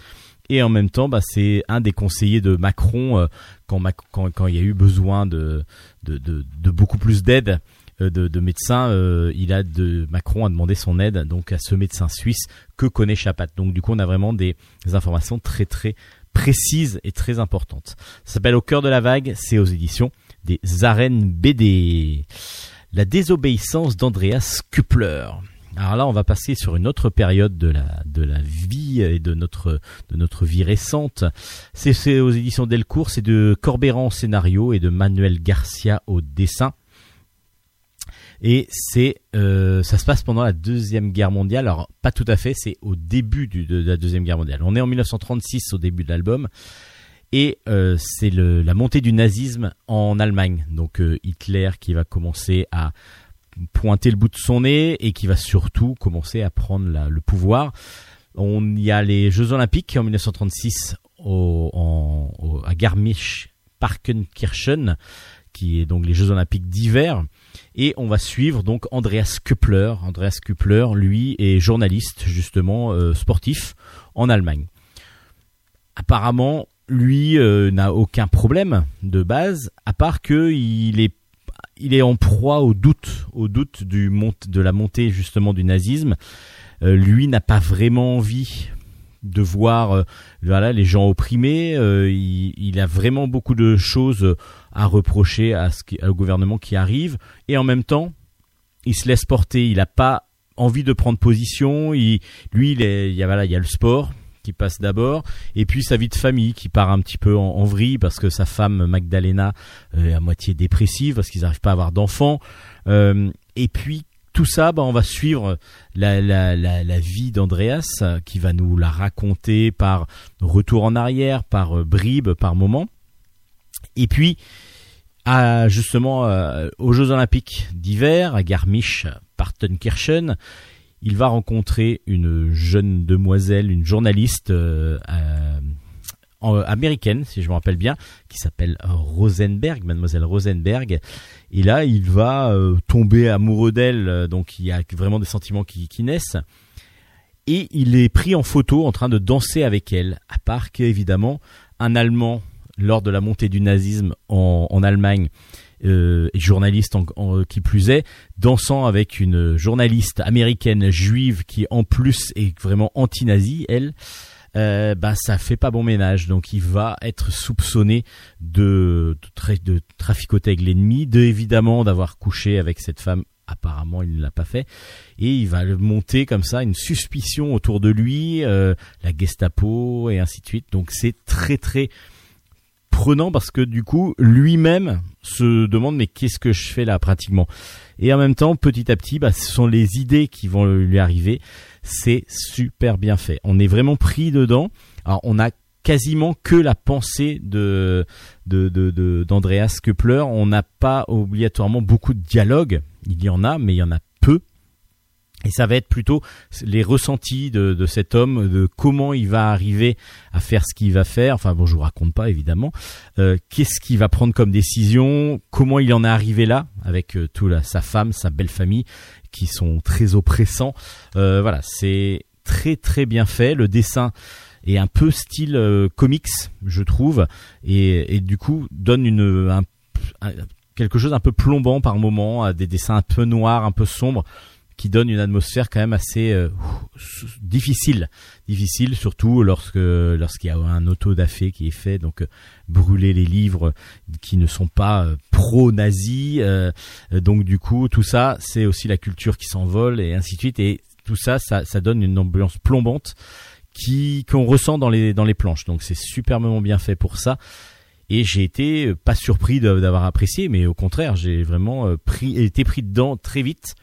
Et en même temps, bah, c'est un des conseillers de Macron quand, quand, quand il y a eu besoin de, de, de, beaucoup plus d'aide de, de médecins. il a de Macron a demandé son aide donc à ce médecin suisse que connaît Chapat. Donc du coup, on a vraiment des informations très très précises et très importantes. Ça s'appelle Au cœur de la vague. C'est aux éditions des Arènes BD. La désobéissance d'Andreas Kuppler. Alors là, on va passer sur une autre période de la de la vie et de notre de notre vie récente. C'est aux éditions Delcourt, c'est de Corbéran au scénario et de Manuel Garcia au dessin. Et c'est, euh, ça se passe pendant la deuxième guerre mondiale. Alors pas tout à fait, c'est au début de, la deuxième guerre mondiale. On est en 1936 au début de l'album. Et euh, c'est la montée du nazisme en Allemagne. Donc euh, Hitler qui va commencer à pointer le bout de son nez et qui va surtout commencer à prendre le pouvoir. On y a les Jeux Olympiques en 1936 au, en- au- à Garmisch-Partenkirchen, qui est donc les Jeux Olympiques d'hiver. Et on va suivre donc Andreas Küppler. Andreas Küppler, lui, est journaliste justement euh, sportif en Allemagne. Apparemment, lui euh, n'a aucun problème de base, à part que il est en proie au doute, au doute de la montée justement du nazisme. Euh, lui n'a pas vraiment envie de voir euh, voilà les gens opprimés. Euh, il, a vraiment beaucoup de choses à reprocher à ce au gouvernement qui arrive, et en même temps, il se laisse porter. Il n'a pas envie de prendre position. Il, lui, il, y a voilà, il y a le sport qui passe d'abord, et puis sa vie de famille qui part un petit peu en, en vrille parce que sa femme Magdalena euh, est à moitié dépressive parce qu'ils n'arrivent pas à avoir d'enfants. Et puis tout ça, bah, on va suivre la, vie d'Andreas euh, qui va nous la raconter par retour en arrière, par euh, bribes, par moment. Et puis, à, justement, euh, aux Jeux Olympiques d'hiver, à Garmisch-Partenkirchen, il va rencontrer une jeune demoiselle, une journaliste américaine, si je me rappelle bien, qui s'appelle Rosenberg, mademoiselle Rosenberg. Et là, il va euh, tomber amoureux d'elle, euh, donc il y a vraiment des sentiments qui, naissent. Et il est pris en photo en train de danser avec elle, à part qu'évidemment, un Allemand, lors de la montée du nazisme en, Allemagne, euh, journaliste en- qui plus est, dansant avec une journaliste américaine juive qui en plus est vraiment anti-nazi, elle, euh, bah ça fait pas bon ménage. Donc il va être soupçonné de, de, tra- de traficoter avec l'ennemi, de évidemment d'avoir couché avec cette femme. Apparemment, il ne l'a pas fait, et il va monter comme ça une suspicion autour de lui, euh, la Gestapo et ainsi de suite. Donc c'est très très prenant parce que du coup lui-même se demande mais qu'est-ce que je fais là pratiquement? Et en même temps petit à petit bah, ce sont les idées qui vont lui arriver c'est super bien fait. On est vraiment pris dedans. Alors on a quasiment que la pensée de de de- de- d'Andreas Kepler. On n'a pas obligatoirement beaucoup de dialogue il y en a mais il y en a peu. Et ça va être plutôt les ressentis de, de cet homme, de comment il va arriver à faire ce qu'il va faire. Enfin bon, je vous raconte pas évidemment. Euh, Qu'est-ce qu'il va prendre comme décision? Comment il en est arrivé là avec euh, tout sa femme, sa belle famille, qui sont très oppressants. Euh, voilà, c'est très très bien fait. Le dessin est un peu style euh, comics, je trouve, et, du coup donne une un- un- quelque chose un peu plombant par moment, à des dessins un peu noirs, un peu sombres qui donne une atmosphère quand même assez euh, difficile, difficile surtout lorsque lorsqu'il y a un auto-da-fé qui est fait, donc euh, brûler les livres qui ne sont pas euh, pro-nazis, donc du coup tout ça c'est aussi la culture qui s'envole et ainsi de suite et tout ça ça, donne une ambiance plombante qui qu'on ressent dans les dans les planches, donc c'est superbement bien fait pour ça. Et j'ai été pas surpris d'avoir apprécié, mais au contraire, j'ai vraiment été pris dedans très vite.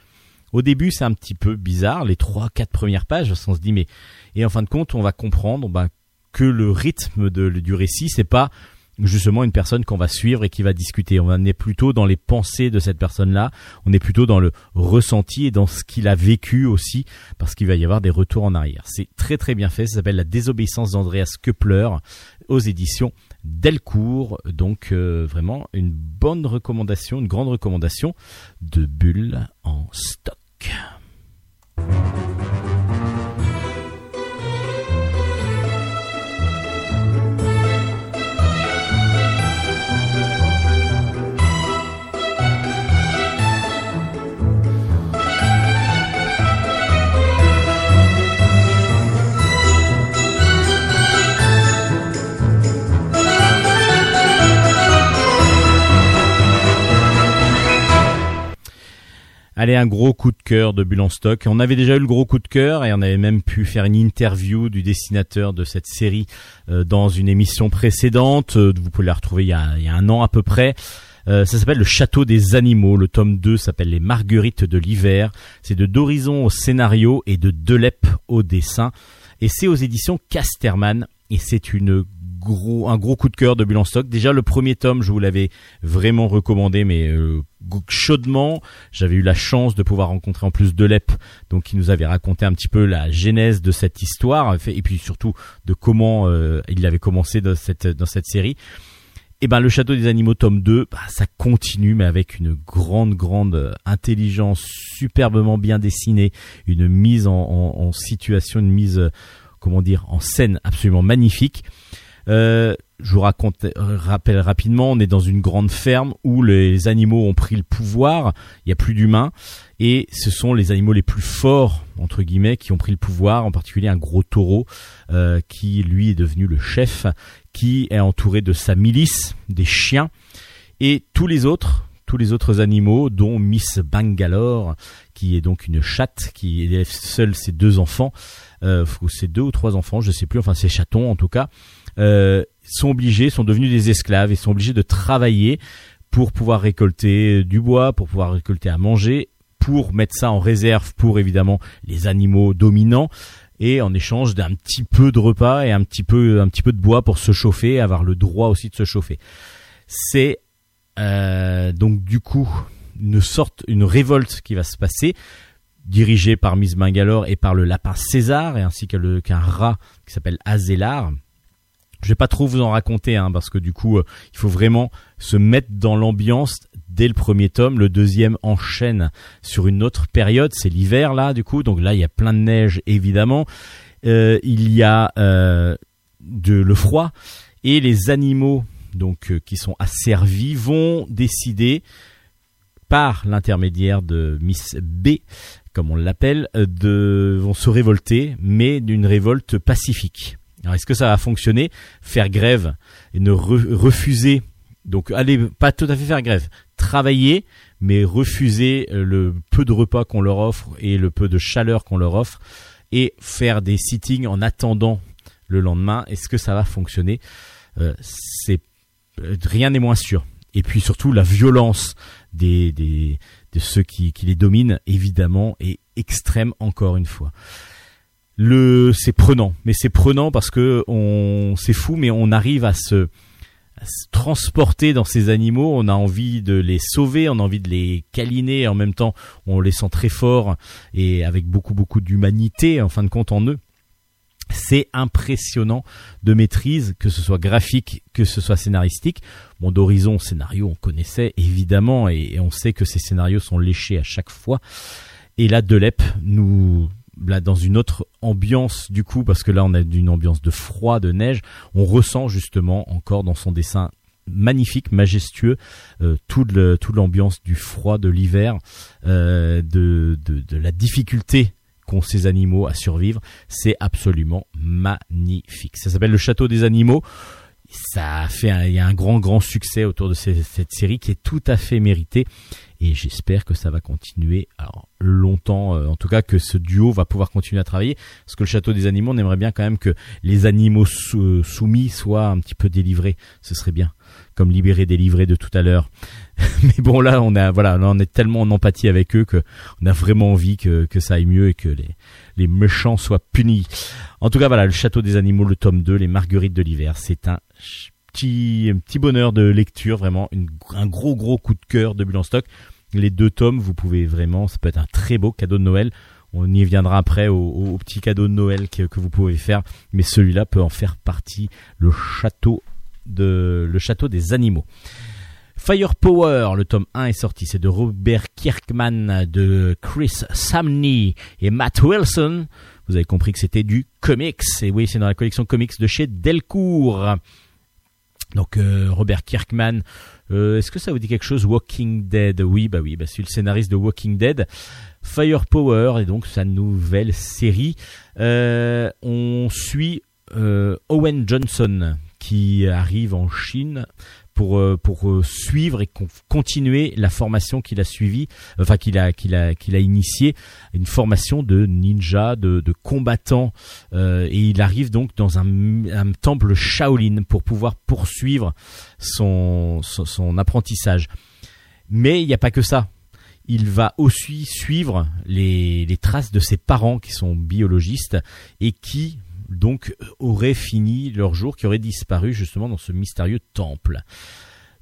Au début, c'est un petit peu bizarre, les trois, quatre premières pages, qu'on se dit mais et en fin de compte, on va comprendre ben, que le rythme du récit, c'est pas justement une personne qu'on va suivre et qui va discuter. On est plutôt dans les pensées de cette personne-là, on est plutôt dans le ressenti et dans ce qu'il a vécu aussi, parce qu'il va y avoir des retours en arrière. C'est très très bien fait, ça s'appelle La désobéissance d'Andreas Kepler aux éditions Delcourt. Donc euh, vraiment une bonne recommandation, une grande recommandation de Bulle en stock. Yeah. Allez, un gros coup de cœur de Bulle en stock. On avait déjà eu le gros coup de cœur et on avait même pu faire une interview du dessinateur de cette série euh, dans une émission précédente. Euh, Vous pouvez la retrouver il y a, un an à peu près. Euh, ça s'appelle Le Château des Animaux. Le tome 2 s'appelle Les Marguerites de l'hiver. C'est de d'Horizon au scénario et de Delep au dessin. Et c'est aux éditions Casterman. Et c'est une gros, un gros coup de cœur de Bulle en stock. Déjà le premier tome, je vous l'avais vraiment recommandé, mais euh, chaudement. J'avais eu la chance de pouvoir rencontrer en plus Delep, donc qui nous avait raconté un petit peu la genèse de cette histoire, et puis surtout de comment euh, il avait commencé dans cette dans cette série. Et ben le château des animaux tome 2, bah, ça continue mais avec une grande grande intelligence, superbement bien dessinée, une mise en, en situation, une mise comment dire en scène absolument magnifique. Euh, je vous raconte, rappelle rapidement, on est dans une grande ferme où les animaux ont pris le pouvoir, il n'y a plus d'humains, et ce sont les animaux les plus forts, entre guillemets, qui ont pris le pouvoir, en particulier un gros taureau, euh, qui lui est devenu le chef, qui est entouré de sa milice, des chiens, et tous les autres, tous les autres animaux, dont Miss Bangalore, qui est donc une chatte, qui élève seule ses deux enfants, euh, ou ses deux ou trois enfants, je sais plus, enfin ses chatons en tout cas, euh, sont obligés, sont devenus des esclaves et sont obligés de travailler pour pouvoir récolter du bois, pour pouvoir récolter à manger, pour mettre ça en réserve pour évidemment les animaux dominants et en échange d'un petit peu de repas et un petit peu un petit peu de bois pour se chauffer, avoir le droit aussi de se chauffer. C'est euh, donc du coup une sorte une révolte qui va se passer dirigée par Miss Bangalore et par le lapin César et ainsi qu'un rat qui s'appelle Azélar je vais pas trop vous en raconter, hein, parce que du coup, euh, il faut vraiment se mettre dans l'ambiance dès le premier tome. Le deuxième enchaîne sur une autre période, c'est l'hiver là, du coup. Donc là, il y a plein de neige, évidemment. Euh, il y a euh, de le froid et les animaux donc qui sont asservis vont décider par l'intermédiaire de Miss B, comme on l'appelle, de vont se révolter, mais d'une révolte pacifique. Alors est-ce que ça va fonctionner Faire grève et ne refuser donc allez pas tout à fait faire grève, travailler mais refuser euh, le peu de repas qu'on leur offre et le peu de chaleur qu'on leur offre et faire des sittings en attendant le lendemain. Est-ce que ça va fonctionner euh, C'est euh, rien n'est moins sûr. Et puis surtout la violence des, des de ceux qui, qui les dominent évidemment est extrême encore une fois le c'est prenant mais c'est prenant parce que on c'est fou mais on arrive à se, transporter dans ces animaux on a envie de les sauver on a envie de les câliner en même temps on les sent très forts et avec beaucoup beaucoup d'humanité en fin de compte en eux c'est impressionnant de maîtrise, que ce soit graphique, que ce soit scénaristique. Bon, d'horizon, scénario, on connaissait évidemment, et, on sait que ces scénarios sont léchés à chaque fois. Et là, Delep nous là dans une autre ambiance du coup parce que là on a une ambiance de froid, de neige, on ressent justement encore dans son dessin magnifique, majestueux, euh, toute l'ambiance du froid de l'hiver, euh, de, de, la difficulté qu'ont ces animaux à survivre, c'est absolument magnifique. Ça s'appelle le château des animaux. Ça a fait il y a un grand grand succès autour de cette série qui est tout à fait méritée et j'espère que ça va continuer alors longtemps euh, en tout cas que ce duo va pouvoir continuer à travailler. Parce que le château des animaux on aimerait bien quand même que les animaux soumis soient un petit peu délivrés. Ce serait bien. Comme libérer délivrés de tout à l'heure. Mais bon là on a voilà on est tellement en empathie avec eux que on a vraiment envie que, que ça aille mieux et que les les méchants soient punis. En tout cas voilà le château des animaux le tome 2 les marguerites de l'hiver c'est un petit, petit bonheur de lecture, vraiment un gros gros coup de cœur de Bulle stock. Les deux tomes, vous pouvez vraiment, ça peut être un très beau cadeau de Noël. On y viendra après au, petit cadeau de Noël que, que vous pouvez faire, mais celui-là peut en faire partie. Le château de le château des animaux. Firepower, le tome 1 est sorti, c'est de Robert Kirkman, de Chris Samney et Matt Wilson. Vous avez compris que c'était du comics, et oui, c'est dans la collection comics de chez Delcourt. Donc euh, Robert Kirkman, euh, est-ce que ça vous dit quelque chose Walking Dead? Oui, bah oui, bah c'est le scénariste de Walking Dead. Firepower et donc sa nouvelle série. Euh, on suit Owen Johnson qui arrive en Chine pour euh, euh, suivre et con- continuer la formation qu'il a suivie, enfin qu'il a qu'il a qu'il a initié, une formation de ninja, de, combattant, euh, et il arrive donc dans un, temple Shaolin pour pouvoir poursuivre son apprentissage. Mais il n'y a pas que ça. Il va aussi suivre les traces de ses parents qui sont biologistes et qui donc auraient fini leur jour, qui auraient disparu justement dans ce mystérieux temple.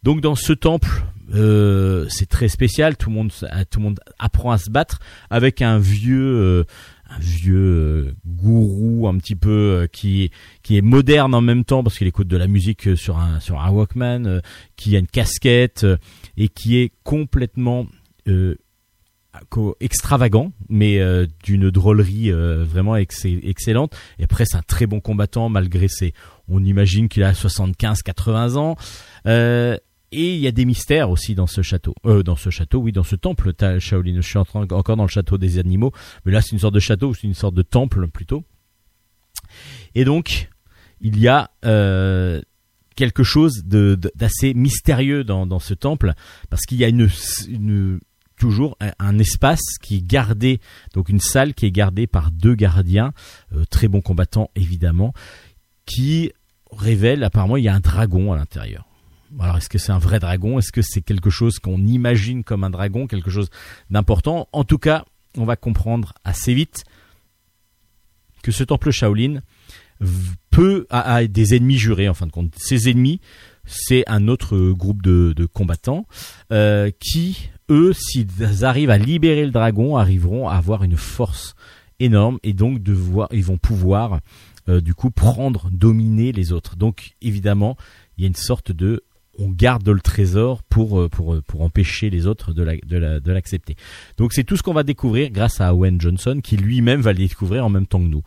Donc dans ce temple, euh, c'est très spécial. Tout le monde, tout le monde apprend à se battre avec un vieux, euh, un vieux euh, gourou un petit peu euh, qui est qui est moderne en même temps parce qu'il écoute de la musique euh, sur un sur un Walkman, euh, qui a une casquette euh, et qui est complètement euh, co- extravagant, mais euh, d'une drôlerie euh, vraiment ex- excellente. Et après, c'est un très bon combattant malgré ses. On imagine qu'il a 75-80 ans. Euh, et il y a des mystères aussi dans ce château. Dans ce château, oui, dans ce temple Shaolin. Je suis en train- encore dans le château des animaux, mais là, c'est une sorte de château, c'est une sorte de temple plutôt. Et donc, il y a quelque chose d'assez mystérieux dans, ce temple, parce qu'il y a une toujours un, espace qui est gardé, donc une salle qui est gardée par deux gardiens, euh, très bons combattants évidemment, qui révèle apparemment il y a un dragon à l'intérieur. Alors est-ce que c'est un vrai dragon? Est-ce que c'est quelque chose qu'on imagine comme un dragon, quelque chose d'important? En tout cas, on va comprendre assez vite que ce temple Shaolin peut a, des ennemis jurés en fin de compte. Ces ennemis, c'est un autre groupe de, de combattants euh, qui, eux, s'ils arrivent à libérer le dragon, arriveront à avoir une force énorme et donc de voir, ils vont pouvoir euh, du coup prendre, dominer les autres. Donc évidemment, il y a une sorte de on garde le trésor pour, euh, pour, euh, pour empêcher les autres de, la, de, la, de l'accepter. Donc c'est tout ce qu'on va découvrir grâce à Owen Johnson qui lui-même va le découvrir en même temps que nous.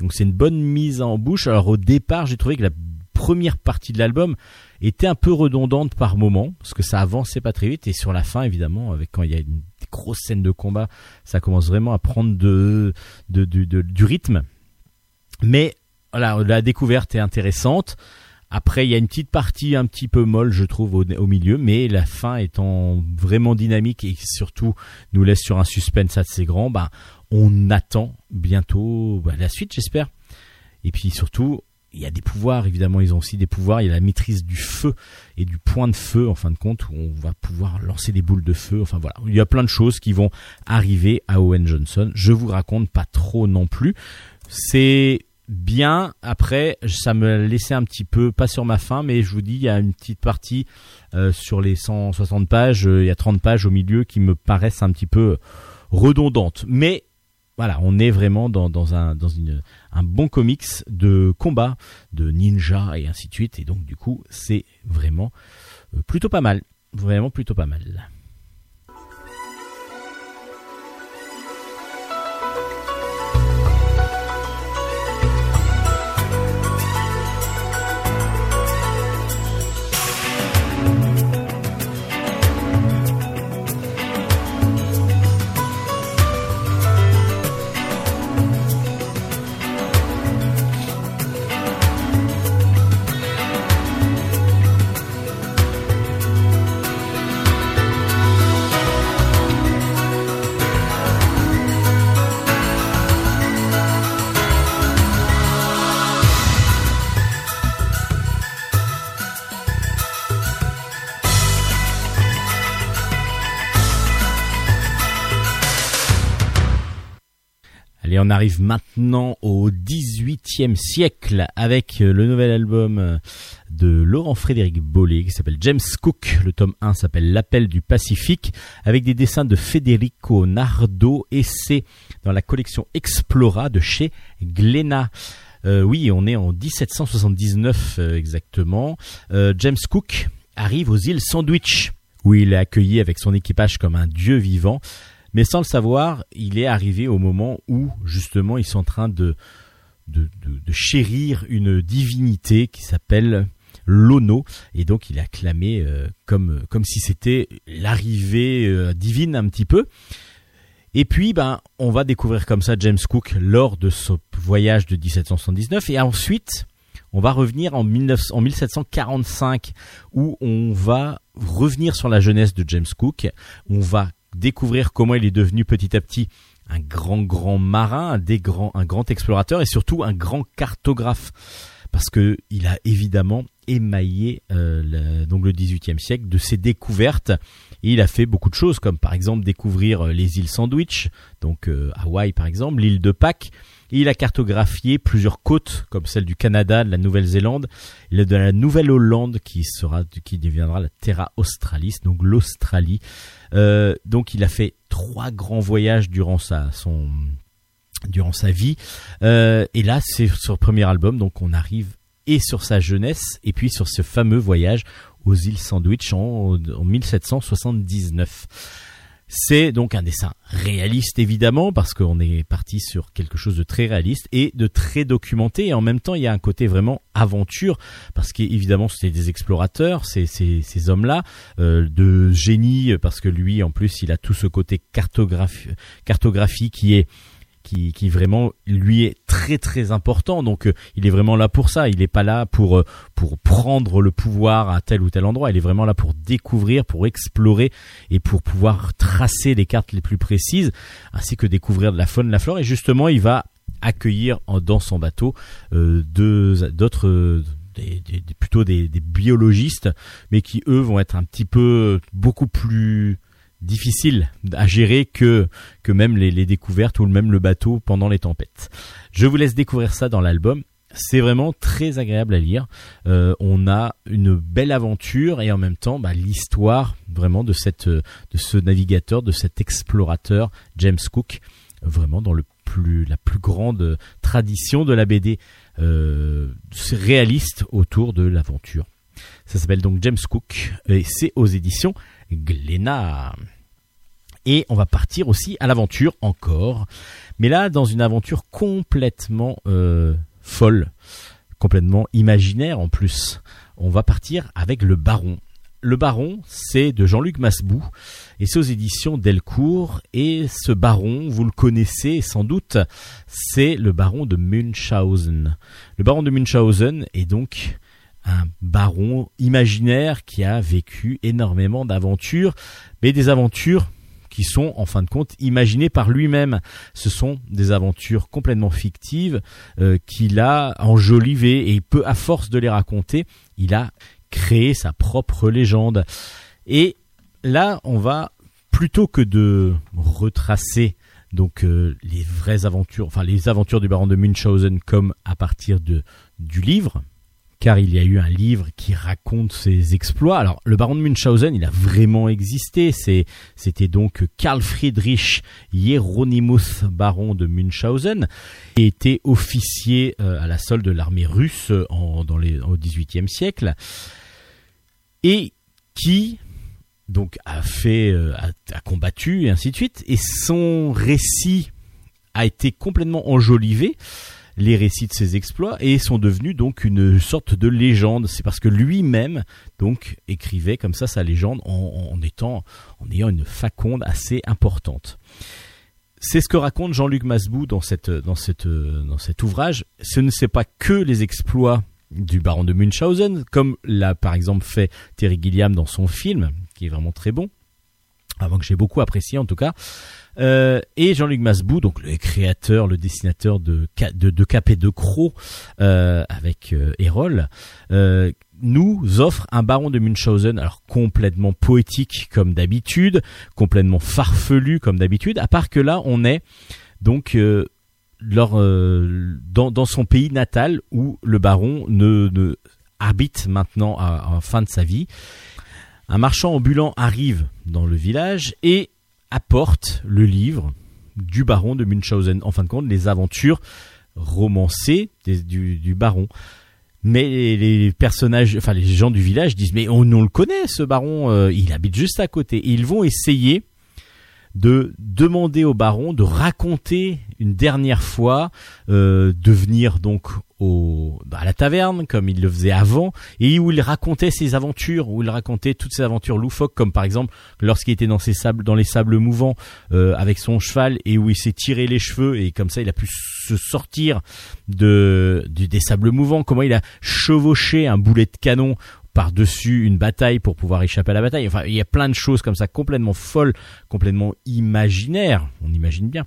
Donc c'est une bonne mise en bouche. Alors au départ, j'ai trouvé que la première partie de l'album était un peu redondante par moment parce que ça avançait pas très vite et sur la fin évidemment avec quand il y a une grosse scène de combat, ça commence vraiment à prendre du rythme. Mais voilà, la découverte est intéressante. Après, il y a une petite partie un petit peu molle, je trouve, au, au milieu, mais la fin étant vraiment dynamique et surtout nous laisse sur un suspense assez grand, bah, on attend bientôt bah, la suite, j'espère. Et puis surtout, il y a des pouvoirs, évidemment, ils ont aussi des pouvoirs. Il y a la maîtrise du feu et du point de feu, en fin de compte, où on va pouvoir lancer des boules de feu. Enfin voilà, il y a plein de choses qui vont arriver à Owen Johnson. Je vous raconte pas trop non plus. C'est bien. Après, ça me laissait un petit peu, pas sur ma fin, mais je vous dis, il y a une petite partie euh, sur les 160 pages, euh, il y a 30 pages au milieu qui me paraissent un petit peu redondantes. Mais voilà, on est vraiment dans, un, dans une, un bon comics de combat, de ninja et ainsi de suite. Et donc, du coup, c'est vraiment euh, plutôt pas mal. Vraiment plutôt pas mal. On arrive maintenant au 18e siècle avec euh, le nouvel album euh, de Laurent Frédéric Bollet qui s'appelle James Cook. Le tome 1 s'appelle L'appel du Pacifique avec des dessins de Federico Nardo et c'est dans la collection Explora de chez Glénat. Euh, oui, on est en 1779 euh, exactement. James Cook arrive aux îles Sandwich où il est accueilli avec son équipage comme un dieu vivant. Mais sans le savoir, il est arrivé au moment où justement ils sont en train de, chérir une divinité qui s'appelle Lono. Et donc il est acclamé euh, comme, comme si c'était l'arrivée euh, divine un petit peu. Et puis, ben, on va découvrir comme ça James Cook lors de ce voyage de 1779. Et ensuite, On va revenir en, 19, en 1745 où on va revenir sur la jeunesse de James Cook. On va découvrir comment il est devenu petit à petit un grand grand marin, un, des grands, un grand explorateur et surtout un grand cartographe parce que il a évidemment émaillé euh, le, donc le XVIIIe siècle de ses découvertes et il a fait beaucoup de choses comme par exemple découvrir euh, les îles Sandwich, donc euh, Hawaï par exemple, l'île de Pâques. Il a cartographié plusieurs côtes comme celle du Canada, de la Nouvelle-Zélande, et de la Nouvelle-Hollande qui qui deviendra la Terra Australis, donc l'Australie. Euh, donc il a fait trois grands voyages durant sa durant sa vie. Euh, et là, c'est sur le premier album, donc on arrive et sur sa jeunesse, et puis sur ce fameux voyage aux îles Sandwich en, en 1779. C'est donc un dessin réaliste évidemment parce qu'on est parti sur quelque chose de très réaliste et de très documenté. Et en même temps il y a un côté vraiment aventure parce qu'évidemment c'était des explorateurs ces, ces, ces hommes-là euh, de génie parce que lui en plus il a tout ce côté cartographie, cartographie qui est qui, vraiment lui est très très important. Donc euh, il est vraiment là pour ça. Il n'est pas là pour euh, pour prendre le pouvoir à tel ou tel endroit. Il est vraiment là pour découvrir, pour explorer et pour pouvoir tracer les cartes les plus précises, ainsi que découvrir de la faune, de la flore. Et justement, il va accueillir dans son bateau euh, d'autres plutôt des, biologistes, mais qui eux vont être un petit peu beaucoup plus difficile à gérer que que même les, découvertes ou même le bateau pendant les tempêtes. Je vous laisse découvrir ça dans l'album. C'est vraiment très agréable à lire. Euh, on a une belle aventure et en même temps bah, l'histoire vraiment de cette de ce navigateur, de cet explorateur James Cook, vraiment dans le plus la plus grande tradition de la BD euh, réaliste autour de l'aventure. Ça s'appelle donc James Cook et c'est aux éditions Glénat. Et on va partir aussi à l'aventure encore. Mais là, dans une aventure complètement euh, folle, complètement imaginaire en plus. On va partir avec le Baron. Le Baron, c'est de Jean-Luc Masbou et c'est aux éditions Delcourt. Et ce Baron, vous le connaissez sans doute, c'est le Baron de Munchausen. Le Baron de Munchausen est donc un baron imaginaire qui a vécu énormément d'aventures, mais des aventures qui sont en fin de compte imaginées par lui-même. Ce sont des aventures complètement fictives euh, qu'il a enjolivées et peu à force de les raconter, il a créé sa propre légende. Et là, on va plutôt que de retracer donc euh, les vraies aventures, enfin les aventures du baron de Munchausen comme à partir de du livre, car il y a eu un livre qui raconte ses exploits. Alors, le baron de Munchausen, il a vraiment existé. C'était donc Karl Friedrich Hieronymus baron de Munchausen, qui était officier euh, à la solde de l'armée russe les, au XVIIIe siècle, et qui euh, a combattu et ainsi de suite. Et son récit a été complètement enjolivé les récits de ses exploits et sont devenus donc une sorte de légende. C'est parce que lui-même donc écrivait comme ça sa légende en, étant en ayant une faconde assez importante. C'est ce que raconte Jean-Luc Masbou dans cette dans cette dans cet ouvrage. Ce ne c'est pas que les exploits du baron de Munchausen, comme l'a par exemple fait Terry Gilliam dans son film, qui est vraiment très bon, avant que j'ai beaucoup apprécié en tout cas. Euh, et Jean-Luc Masbou, donc le créateur, le dessinateur de de, de Cap et de Croc euh, avec euh, Erol, euh, nous offre un baron de Munchausen, alors complètement poétique comme d'habitude, complètement farfelu comme d'habitude, à part que là on est donc euh, dans son pays natal où le baron ne, ne habite maintenant à, à fin de sa vie. Un marchand ambulant arrive dans le village et apporte le livre du baron de Munchausen. En fin de compte, les aventures romancées du, baron. Mais les personnages, enfin les gens du village disent mais on, le connaît ce baron, euh, il habite juste à côté. Et ils vont essayer de demander au baron de raconter une dernière fois, euh, de venir donc au, à la taverne comme il le faisait avant, et où il racontait ses aventures, où il racontait toutes ses aventures loufoques, comme par exemple lorsqu'il était dans, ses sables, dans les sables mouvants euh, avec son cheval, et où il s'est tiré les cheveux, et comme ça il a pu se sortir de, du, des sables mouvants, comment il a chevauché un boulet de canon par-dessus une bataille pour pouvoir échapper à la bataille. Enfin, il y a plein de choses comme ça complètement folles, complètement imaginaires, on imagine bien,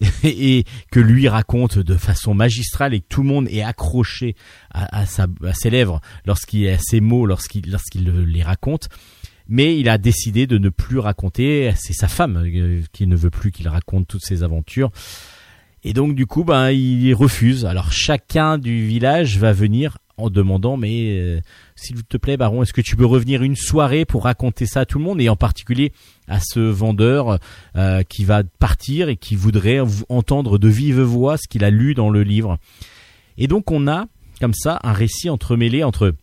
et que lui raconte de façon magistrale et que tout le monde est accroché à, à ses lèvres lorsqu'il a ses mots, lorsqu'il lorsqu'il les raconte. Mais il a décidé de ne plus raconter. C'est sa femme euh, qui ne veut plus qu'il raconte toutes ses aventures. Et donc du coup, ben il refuse. Alors chacun du village va venir en demandant mais euh, s'il te plaît baron est-ce que tu peux revenir une soirée pour raconter ça à tout le monde et en particulier à ce vendeur euh, qui va partir et qui voudrait entendre de vive voix ce qu'il a lu dans le livre. Et donc on a comme ça un récit entremêlé entre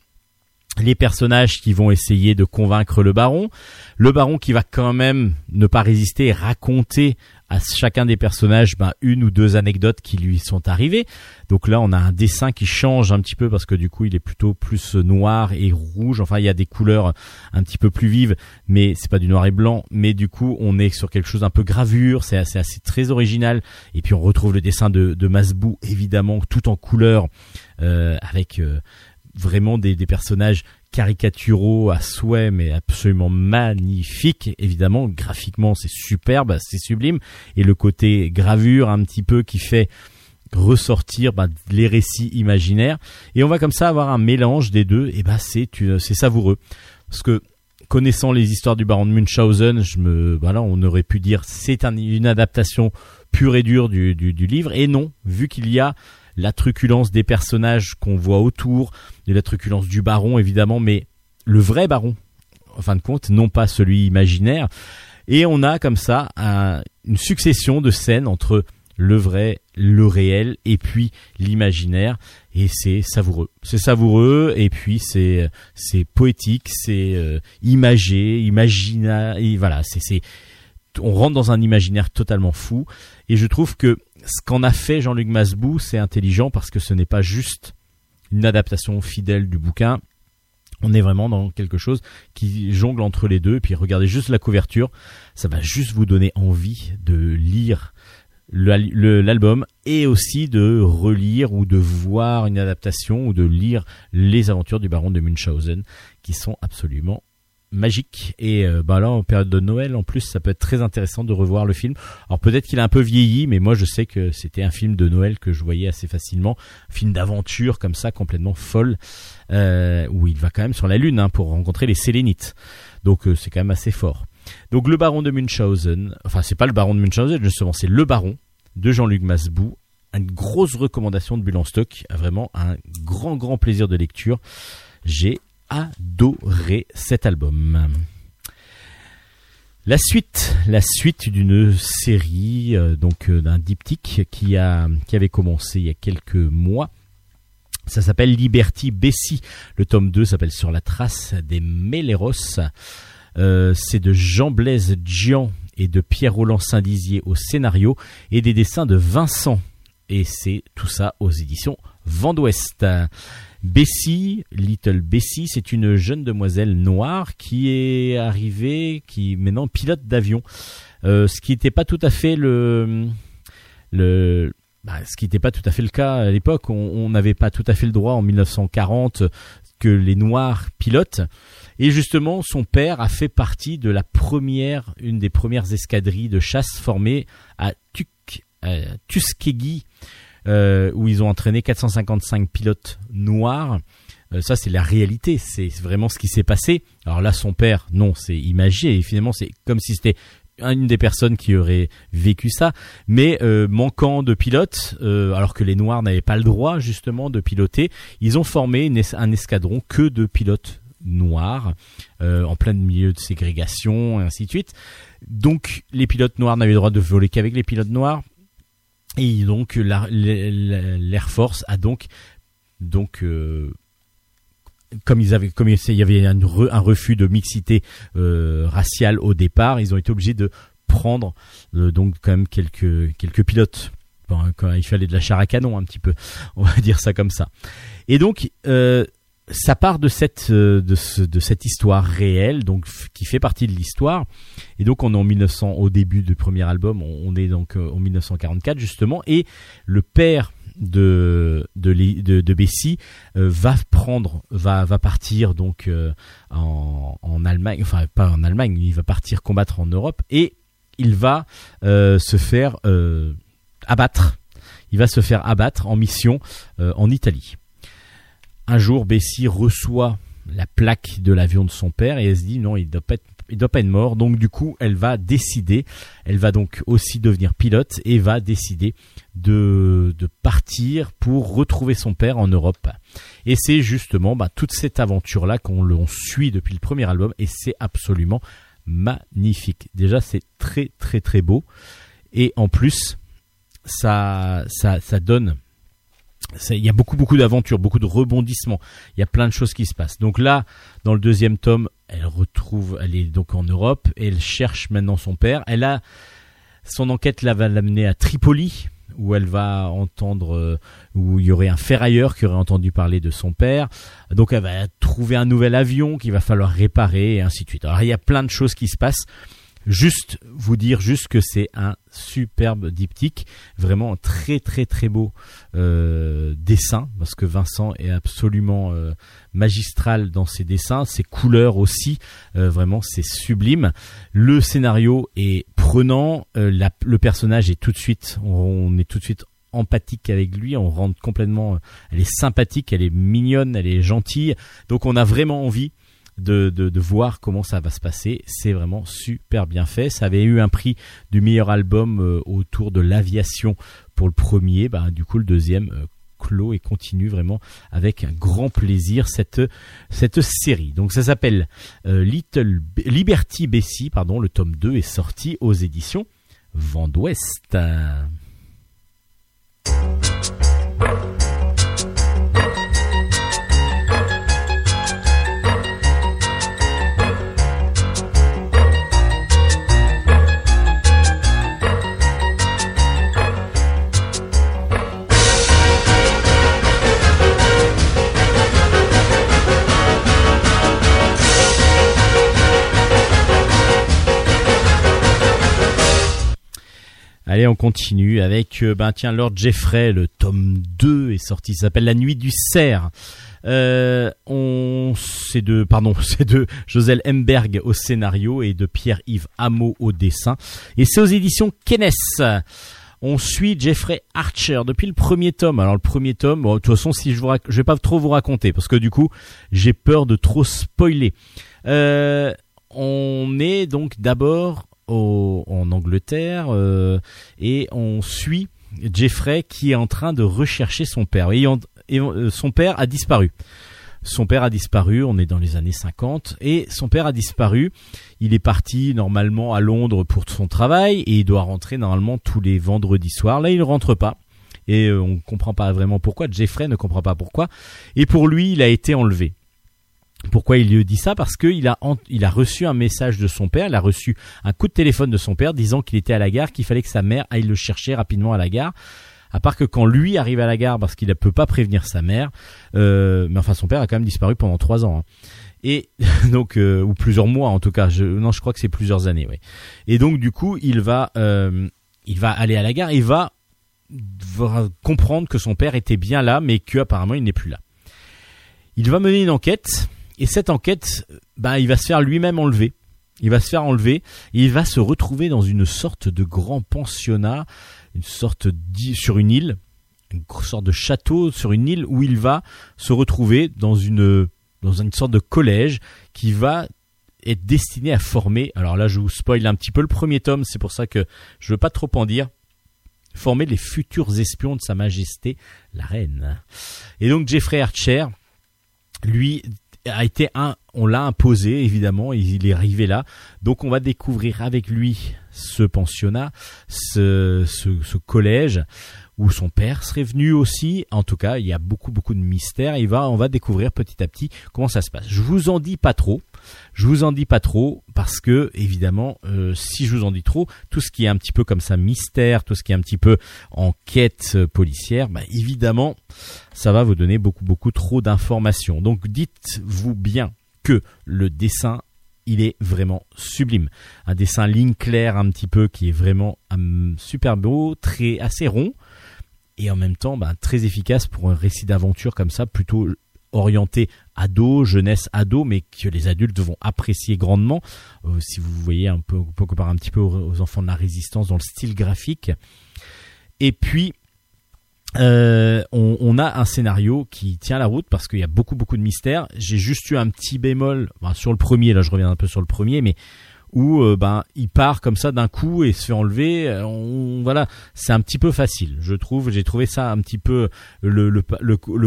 les personnages qui vont essayer de convaincre le baron, le baron qui va quand même ne pas résister et raconter à chacun des personnages ben, une ou deux anecdotes qui lui sont arrivées. Donc là, on a un dessin qui change un petit peu parce que du coup, il est plutôt plus noir et rouge. Enfin, il y a des couleurs un petit peu plus vives, mais c'est pas du noir et blanc. Mais du coup, on est sur quelque chose un peu gravure. C'est assez, assez très original. Et puis, on retrouve le dessin de, de Masbou, évidemment, tout en couleur, euh, avec euh, vraiment des personnages caricaturaux à souhait, mais absolument magnifiques. Évidemment, graphiquement, c'est superbe, c'est sublime. Et le côté gravure un petit peu qui fait ressortir bah, les récits imaginaires. Et on va comme ça avoir un mélange des deux. Et bah c'est c'est savoureux parce que connaissant les histoires du baron de Munchausen, je me voilà, on aurait pu dire c'est une adaptation pure et dure du, du, du livre. Et non, vu qu'il y a la truculence des personnages qu'on voit autour, de la truculence du baron évidemment, mais le vrai baron, en fin de compte, non pas celui imaginaire. Et on a comme ça une succession de scènes entre le vrai, le réel et puis l'imaginaire et c'est savoureux. C'est savoureux et puis c'est c'est poétique, c'est euh, imagé, imagina et voilà, c'est on rentre dans un imaginaire totalement fou et je trouve que ce qu'en a fait Jean-Luc Masbou, c'est intelligent parce que ce n'est pas juste une adaptation fidèle du bouquin. On est vraiment dans quelque chose qui jongle entre les deux. Et puis regardez juste la couverture, ça va juste vous donner envie de lire l'album et aussi de relire ou de voir une adaptation ou de lire les aventures du baron de Munchausen qui sont absolument magique. Et bah là en période de Noël en plus ça peut être très intéressant de revoir le film. Alors peut-être qu'il a un peu vieilli mais moi je sais que c'était un film de Noël que je voyais assez facilement. Un film d'aventure comme ça complètement folle euh, où il va quand même sur la lune hein, pour rencontrer les Sélénites. Donc euh, c'est quand même assez fort. Donc le baron de Munchausen enfin c'est pas le baron de Munchausen justement c'est le baron de Jean-Luc Masbou. Une grosse recommandation de Bulle stock. Vraiment un grand grand plaisir de lecture. J'ai adoré cet album. La suite, la suite d'une série, euh, donc euh, d'un diptyque qui a qui avait commencé il y a quelques mois. Ça s'appelle Liberty Bessie. Le tome 2 s'appelle Sur la trace des Méléros. Euh, c'est de Jean-Blaise Gian et de Pierre-Roland Saint-Dizier au scénario et des dessins de Vincent. Et c'est tout ça aux éditions Vent d'Ouest. Bessie, Little Bessie, c'est une jeune demoiselle noire qui est arrivée, qui maintenant pilote d'avion. Euh, ce qui n'était pas tout à fait le, le bah, ce qui n'était pas tout à fait le cas à l'époque. On n'avait pas tout à fait le droit en 1940 que les noirs pilotent. Et justement, son père a fait partie de la première, une des premières escadrilles de chasse formées à Tuskegee euh, où ils ont entraîné 455 pilotes noirs. Euh, ça, c'est la réalité. C'est vraiment ce qui s'est passé. Alors là, son père, non, c'est imagé. Et finalement, c'est comme si c'était une des personnes qui aurait vécu ça, mais euh, manquant de pilotes, alors que les Noirs n'avaient pas le droit justement de piloter, ils ont formé un escadron que de pilotes noirs, en plein milieu de ségrégation et ainsi de suite. Donc les pilotes noirs n'avaient le droit de voler qu'avec les pilotes noirs. Et donc l'Air Force a donc donc euh, comme ils avaient comme il y avait un, refus de mixité euh, raciale au départ, ils ont été obligés de prendre euh, donc quand même quelques quelques pilotes. Quand il fallait de la char à canon un petit peu, on va dire ça comme ça. Et donc ça part de cette euh, de, ce, de cette histoire réelle, donc qui fait partie de l'histoire. Et donc on est en 1900 au début du premier album, on, est donc euh, en 1944 justement, et le père de de, de, de Bessie euh, va prendre va va partir donc euh, en, en Allemagne, enfin pas en Allemagne, il va partir combattre en Europe et il va euh, se faire euh, abattre. Il va se faire abattre en mission en Italie. Un jour, Bessie reçoit la plaque de l'avion de son père et elle se dit non, il doit doit pas être mort. Donc du coup, elle va décider, elle va donc aussi devenir pilote et va décider de, partir pour retrouver son père en Europe. Et c'est justement bah, toute cette aventure-là qu'on suit depuis le premier album et c'est absolument magnifique. Déjà, c'est très très très beau et en plus, ça ça donne il y a beaucoup beaucoup d'aventures, beaucoup de rebondissements. Il y a plein de choses qui se passent. Donc là, dans le deuxième tome, elle retrouve, elle est donc en Europe et elle cherche maintenant son père. Elle a son enquête là va l'amener à Tripoli où elle va entendre euh, où il y aurait un ferrailleur qui aurait entendu parler de son père. Donc elle va trouver un nouvel avion qu'il va falloir réparer et ainsi de suite. Alors il y a plein de choses qui se passent. Juste vous dire juste que c'est un superbe diptyque, vraiment un très très très beau euh, dessin parce que Vincent est absolument euh, magistral dans ses dessins, ses couleurs aussi, euh, vraiment c'est sublime. Le scénario est prenant, le personnage est tout de suite, on, est tout de suite empathique avec lui, on rentre complètement, elle est sympathique, elle est mignonne, elle est gentille, donc on a vraiment envie de, voir comment ça va se passer. C'est vraiment super bien fait. Ça avait eu un prix du meilleur album euh, autour de l'aviation pour le premier. Bah, du coup, le deuxième euh, clôt et continue vraiment avec un grand plaisir cette série. Donc ça s'appelle euh, Little Liberty Bessie, pardon, le tome 2 est sorti aux éditions Vent d'Ouest. Allez, on continue avec euh, ben tiens Lord Jeffrey, le tome 2 est sorti, ça s'appelle La nuit du cerf. Euh, on c'est de pardon, c'est de Josel Hemberg au scénario et de Pierre-Yves Hameau au dessin et c'est aux éditions Kenes. On suit Jeffrey Archer depuis le premier tome. Alors le premier tome, bon, de toute façon, si je vous je vais pas trop vous raconter parce que du coup, j'ai peur de trop spoiler. Euh, on est donc d'abord en Angleterre euh, et on suit Jeffrey qui est en train de rechercher son père. Et, euh, son père a disparu. Son père a disparu, on est dans les années 50, et son père a disparu. Il est parti normalement à Londres pour son travail, et il doit rentrer normalement tous les vendredis soirs. Là, il ne rentre pas. Et euh, on ne comprend pas vraiment pourquoi. Jeffrey ne comprend pas pourquoi. Et pour lui, il a été enlevé. Pourquoi il lui dit ça? Parce qu'il a, il a reçu un message de son père, il a reçu un coup de téléphone de son père disant qu'il était à la gare, qu'il fallait que sa mère aille le chercher rapidement à la gare. À part que quand lui arrive à la gare parce qu'il ne peut pas prévenir sa mère, euh, mais enfin son père a quand même disparu pendant trois ans. hein. Et donc euh, ou plusieurs mois en tout cas. Je, non, je crois que c'est plusieurs années. Et donc du coup, il va, euh, il va aller à la gare, il va, va comprendre que son père était bien là, mais que apparemment il n'est plus là. Il va mener une enquête et cette enquête, bah, il va se faire lui-même enlever. Il va se faire enlever et il va se retrouver dans une sorte de grand pensionnat, une sorte sur une île, une sorte de château sur une île où il va se retrouver dans une dans une sorte de collège qui va être destiné à former. Alors là, je vous spoil un petit peu le premier tome, c'est pour ça que je veux pas trop en dire. Former les futurs espions de Sa Majesté la Reine. Et donc Jeffrey Archer, lui a été un, on l'a imposé évidemment, il est arrivé là, donc on va découvrir avec lui ce pensionnat, ce, collège où son père serait venu aussi. En tout cas, il y a beaucoup beaucoup de mystères. Il va, on va découvrir petit à petit comment ça se passe. Je vous en dis pas trop Je vous en dis pas trop parce que évidemment, euh, si je vous en dis trop, tout ce qui est un petit peu comme ça mystère, tout ce qui est un petit peu enquête euh, policière, bah, évidemment, ça va vous donner beaucoup beaucoup trop d'informations. Donc dites-vous bien que le dessin il est vraiment sublime. Un dessin ligne claire un petit peu qui est vraiment hum, super beau, très assez rond et en même temps bah, très efficace pour un récit d'aventure comme ça, plutôt orienté ado, jeunesse ado, mais que les adultes vont apprécier grandement. Euh, si vous voyez un peu, on un petit peu aux, enfants de la résistance dans le style graphique. Et puis euh, on, a un scénario qui tient la route parce qu'il y a beaucoup beaucoup de mystères. J'ai juste eu un petit bémol sur le premier, là je reviens un peu sur le premier, mais où euh, ben il part comme ça d'un coup et se fait enlever. Euh, On, voilà, c'est un petit peu facile, je trouve. J'ai trouvé ça un petit peu le,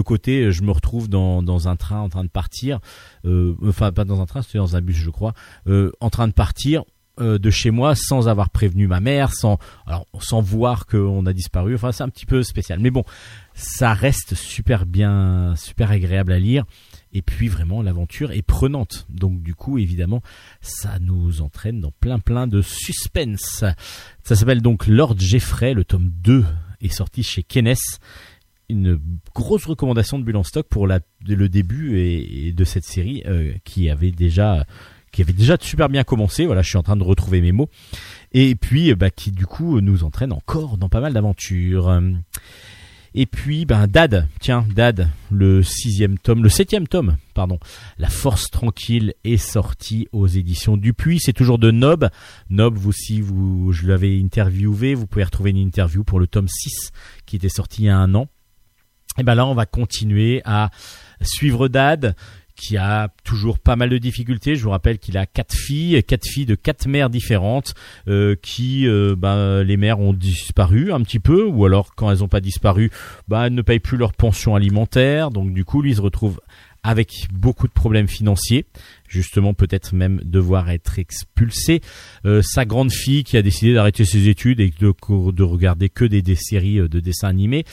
côté. Je me retrouve dans, un train en train de partir, euh, enfin pas dans un train, c'était dans un bus, je crois, euh, en train de partir euh, de chez moi sans avoir prévenu ma mère, sans voir qu'on a disparu. Enfin, c'est un petit peu spécial, mais bon, ça reste super bien, super agréable à lire. Et puis vraiment, l'aventure est prenante. Donc du coup, évidemment, ça nous entraîne dans plein plein de suspense. Ça s'appelle donc Lord Jeffrey. Le tome 2 est sorti chez Kenes. Une grosse recommandation de Bulle en stock pour le début et de cette série euh, qui avait déjà qui avait déjà super bien commencé. Voilà, je suis en train de retrouver mes mots. Et puis, bah, qui du coup nous entraîne encore dans pas mal d'aventures. Et puis, ben Dad, tiens, Dad, le sixième tome, le septième tome, pardon, La Force Tranquille est sorti aux éditions Dupuis. C'est toujours de Nob. Nob, vous si vous, je l'avais interviewé, vous pouvez retrouver une interview pour le tome 6 qui était sorti il y a un an. Et ben là, on va continuer à suivre Dad qui a toujours pas mal de difficultés. Je vous rappelle qu'il a quatre filles, quatre filles de quatre mères différentes, euh, qui, euh, bah, les mères ont disparu un petit peu, ou alors quand elles n'ont pas disparu, bah, elles ne payent plus leur pension alimentaire. Donc du coup, lui il se retrouve avec beaucoup de problèmes financiers, justement peut-être même devoir être expulsé. Euh, sa grande fille qui a décidé d'arrêter ses études et de, de regarder que des, des séries de dessins animés.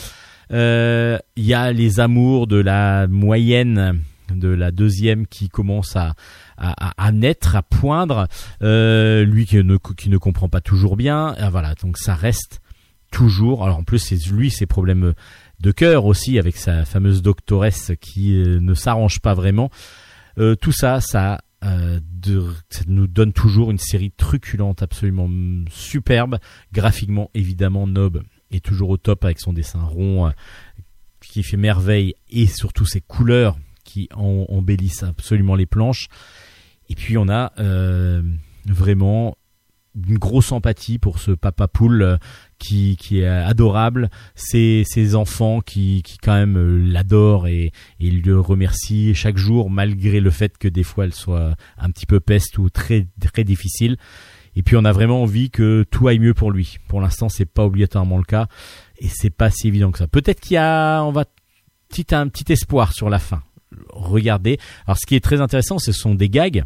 Il y a les amours de la moyenne de la deuxième qui commence à, à, naître, à poindre, euh, lui qui ne, qui ne comprend pas toujours bien. Et voilà, donc ça reste toujours. Alors en plus, c'est lui ses problèmes de cœur aussi avec sa fameuse doctoresse qui euh, ne s'arrange pas vraiment. Euh, tout ça, ça, ça nous donne toujours une série truculente, absolument superbe, graphiquement évidemment Nob est toujours au top avec son dessin rond qui fait merveille et surtout ses couleurs qui en, embellissent absolument les planches. Et puis on a euh, vraiment une grosse empathie pour ce papa poule euh, qui, est adorable, ses, enfants qui, qui quand même euh, l'adorent et, et le remercient chaque jour malgré le fait que des fois elle soit un petit peu peste ou très très difficile. Et puis on a vraiment envie que tout aille mieux pour lui. Pour l'instant, c'est pas obligatoirement le cas et c'est pas si évident que ça. Peut-être qu'il y a, on va petit un petit espoir sur la fin regardez. Alors ce qui est très intéressant, ce sont des gags.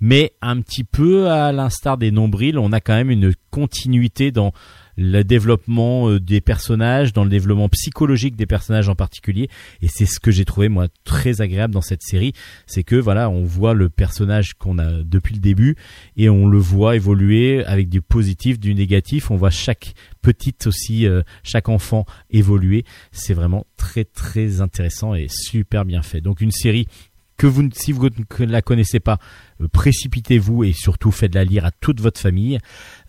Mais un petit peu à l'instar des nombrils, on a quand même une continuité dans le développement euh, des personnages, dans le développement psychologique des personnages en particulier. Et c'est ce que j'ai trouvé moi très agréable dans cette série, c'est que voilà, on voit le personnage qu'on a depuis le début et on le voit évoluer avec du positif, du négatif. On voit chaque petite aussi, euh, chaque enfant évoluer. C'est vraiment très très intéressant et super bien fait. Donc une série que vous, si vous ne la connaissez pas, euh, précipitez-vous et surtout faites-la lire à toute votre famille.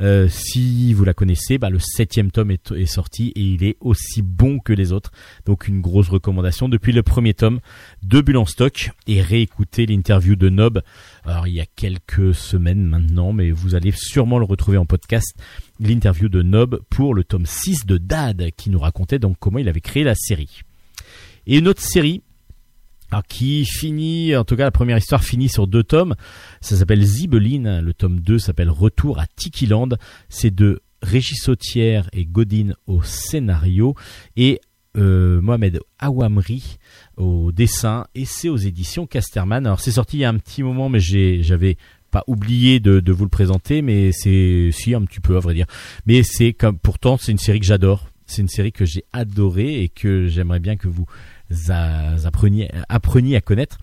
Euh, si vous la connaissez, bah, le septième tome est, est, sorti et il est aussi bon que les autres. Donc une grosse recommandation depuis le premier tome de Bulle en stock et réécoutez l'interview de Nob. Alors il y a quelques semaines maintenant, mais vous allez sûrement le retrouver en podcast. L'interview de Nob pour le tome 6 de Dad qui nous racontait donc comment il avait créé la série. Et une autre série alors, qui finit, en tout cas la première histoire finit sur deux tomes. Ça s'appelle Zibeline. Le tome 2 s'appelle Retour à Tikiland. C'est de Régis Sautière et Godin au scénario et euh, Mohamed Awamri au dessin et c'est aux éditions Casterman. Alors c'est sorti il y a un petit moment mais j'avais pas oublié de, de, vous le présenter mais c'est si un petit peu à vrai dire. Mais c'est comme pourtant c'est une série que j'adore. C'est une série que j'ai adorée et que j'aimerais bien que vous appreniez, à connaître.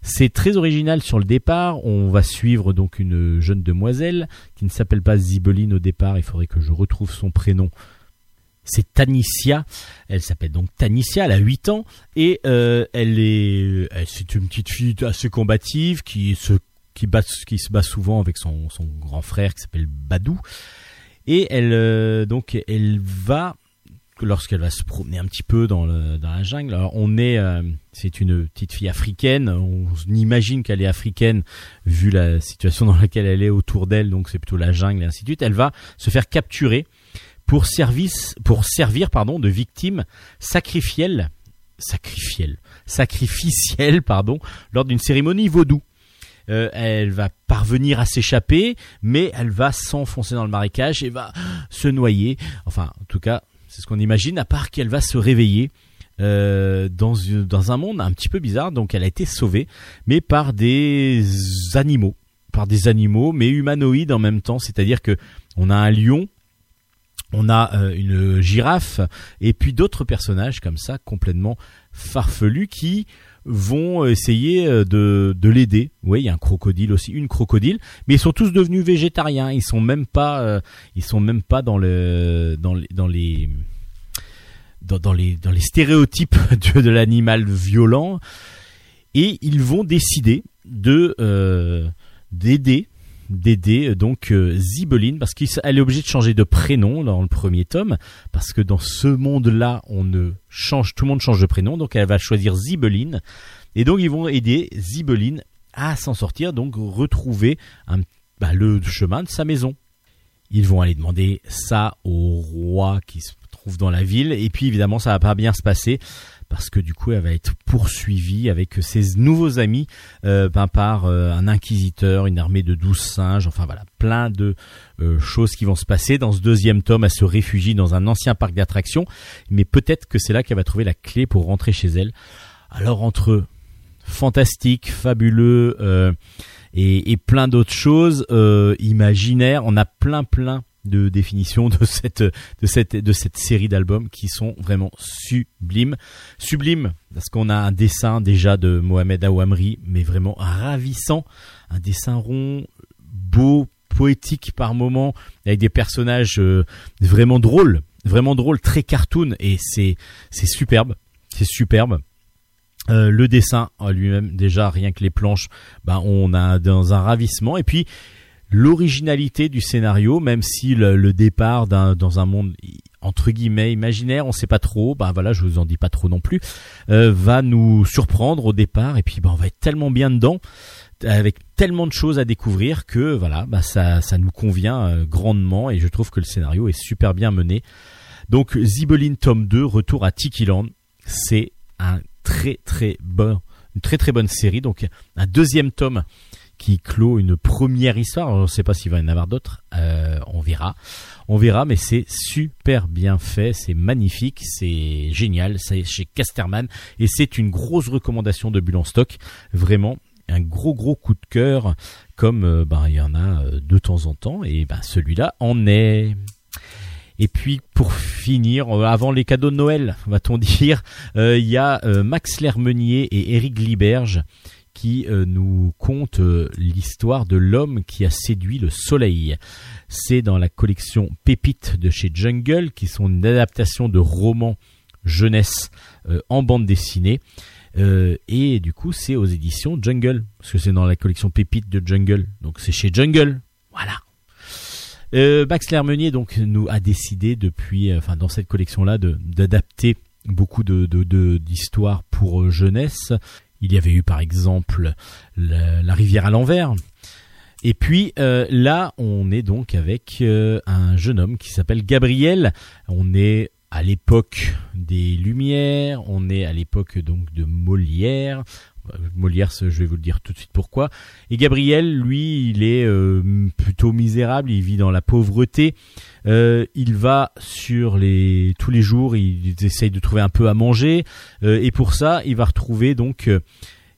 C'est très original sur le départ. On va suivre donc une jeune demoiselle qui ne s'appelle pas Zibeline au départ. Il faudrait que je retrouve son prénom. C'est Tanicia. Elle s'appelle donc Tanicia. Elle a 8 ans et euh, elle est, elle- c'est une petite fille assez combative qui se qui, bat, qui se bat souvent avec son, son grand frère qui s'appelle Badou. Et elle euh, donc elle va lorsqu'elle va se promener un petit peu dans, la jungle. Alors on est, euh, c'est une petite fille africaine. On imagine qu'elle est africaine vu la situation dans laquelle elle est autour d'elle. Donc c'est plutôt la jungle et ainsi de suite. Elle va se faire capturer pour service, pour servir pardon de victime sacrifielle, sacrifielle, sacrificielle pardon, lors d'une cérémonie vaudou. Euh, elle va parvenir à s'échapper, mais elle va s'enfoncer dans le marécage et va se noyer. Enfin, en tout cas, c'est ce qu'on imagine, à part qu'elle va se réveiller euh, dans, un monde un petit peu bizarre. Donc elle a été sauvée, mais par des animaux, par des animaux, mais humanoïdes en même temps. C'est-à-dire que on a un lion, on a euh, une girafe, et puis d'autres personnages comme ça, complètement farfelus, qui vont essayer euh, de, de l'aider. Oui, il y a un crocodile aussi, une crocodile, mais ils sont tous devenus végétariens. Ils sont même pas, euh, ils sont même pas dans le, dans les, dans les, dans, les, dans les stéréotypes de, de l'animal violent. Et ils vont décider de euh, d'aider d'aider euh, donc euh, Zibeline parce qu'elle est obligée de changer de prénom dans le premier tome parce que dans ce monde-là on ne change tout le monde change de prénom donc elle va choisir Zibeline. Et donc ils vont aider Zibeline à s'en sortir donc retrouver bah, le chemin de sa maison. Ils vont aller demander ça au roi qui se trouve dans la ville et puis évidemment ça va pas bien se passer parce que du coup elle va être poursuivie avec ses nouveaux amis euh, ben, par euh, un inquisiteur, une armée de douze singes, enfin voilà, plein de euh, choses qui vont se passer. Dans ce deuxième tome, elle se réfugie dans un ancien parc d'attractions, mais peut-être que c'est là qu'elle va trouver la clé pour rentrer chez elle. Alors entre fantastique, fabuleux euh, et, et plein d'autres choses imaginaires, on a plein plein de définitions de cette de cette de cette série d'albums qui sont vraiment sublimes. Sublimes parce qu'on a un dessin déjà de Mohamed Aouamri mais vraiment ravissant. Un dessin rond beau poétique par moment avec des personnages euh, vraiment drôles vraiment drôles très cartoon et c'est c'est superbe c'est superbe. Euh, le dessin lui-même déjà rien que les planches bah on a dans un ravissement. Et puis l'originalité du scénario, même si le, départ dans un monde entre guillemets imaginaire, on sait pas trop, ben voilà, je vous en dis pas trop non plus, euh, va nous surprendre au départ et puis ben on va être tellement bien dedans avec tellement de choses à découvrir que voilà, bah ça ça nous convient euh, grandement et je trouve que le scénario est super bien mené. Donc Zibeline tome 2, retour à Tikiland, c'est un très très bon une très très bonne série donc un deuxième tome qui clôt une première histoire. Je ne sais pas s'il va y en avoir d'autres, euh, on verra. On verra, mais c'est super bien fait, c'est magnifique, c'est génial, c'est chez Casterman et c'est une grosse recommandation de Bulle en stock. Vraiment, un gros gros coup de cœur, comme euh, ben, il y en a euh, de temps en temps, et ben, celui-là en est. Et puis pour finir, avant les cadeaux de Noël, va-t-on dire, il y a Max Lermenier et Éric Liberge qui euh, nous conte euh, l'histoire de l'homme qui a séduit le soleil. C'est dans la collection Pépites de chez Jungle, qui sont une adaptation de romans jeunesse euh, en bande dessinée. Et du coup, c'est aux éditions Jungle, parce que c'est dans la collection Pépites de Jungle. Donc c'est chez Jungle. Voilà. Max Lermenier donc nous a décidé depuis, enfin dans cette collection-là, de- d'adapter beaucoup de d'histoires pour jeunesse. Il y avait eu par exemple la, rivière à l'envers. Et puis euh, là, on est donc avec euh, un jeune homme qui s'appelle Gabriel. On est à l'époque des Lumières, on est à l'époque donc de Molière. Molière, je vais vous le dire tout de suite pourquoi. Et Gabriel, lui, il est euh, plutôt misérable, il vit dans la pauvreté. Euh, il va sur les tous les jours, il, essaye de trouver un peu à manger, Euh, et pour ça, il va retrouver donc, euh,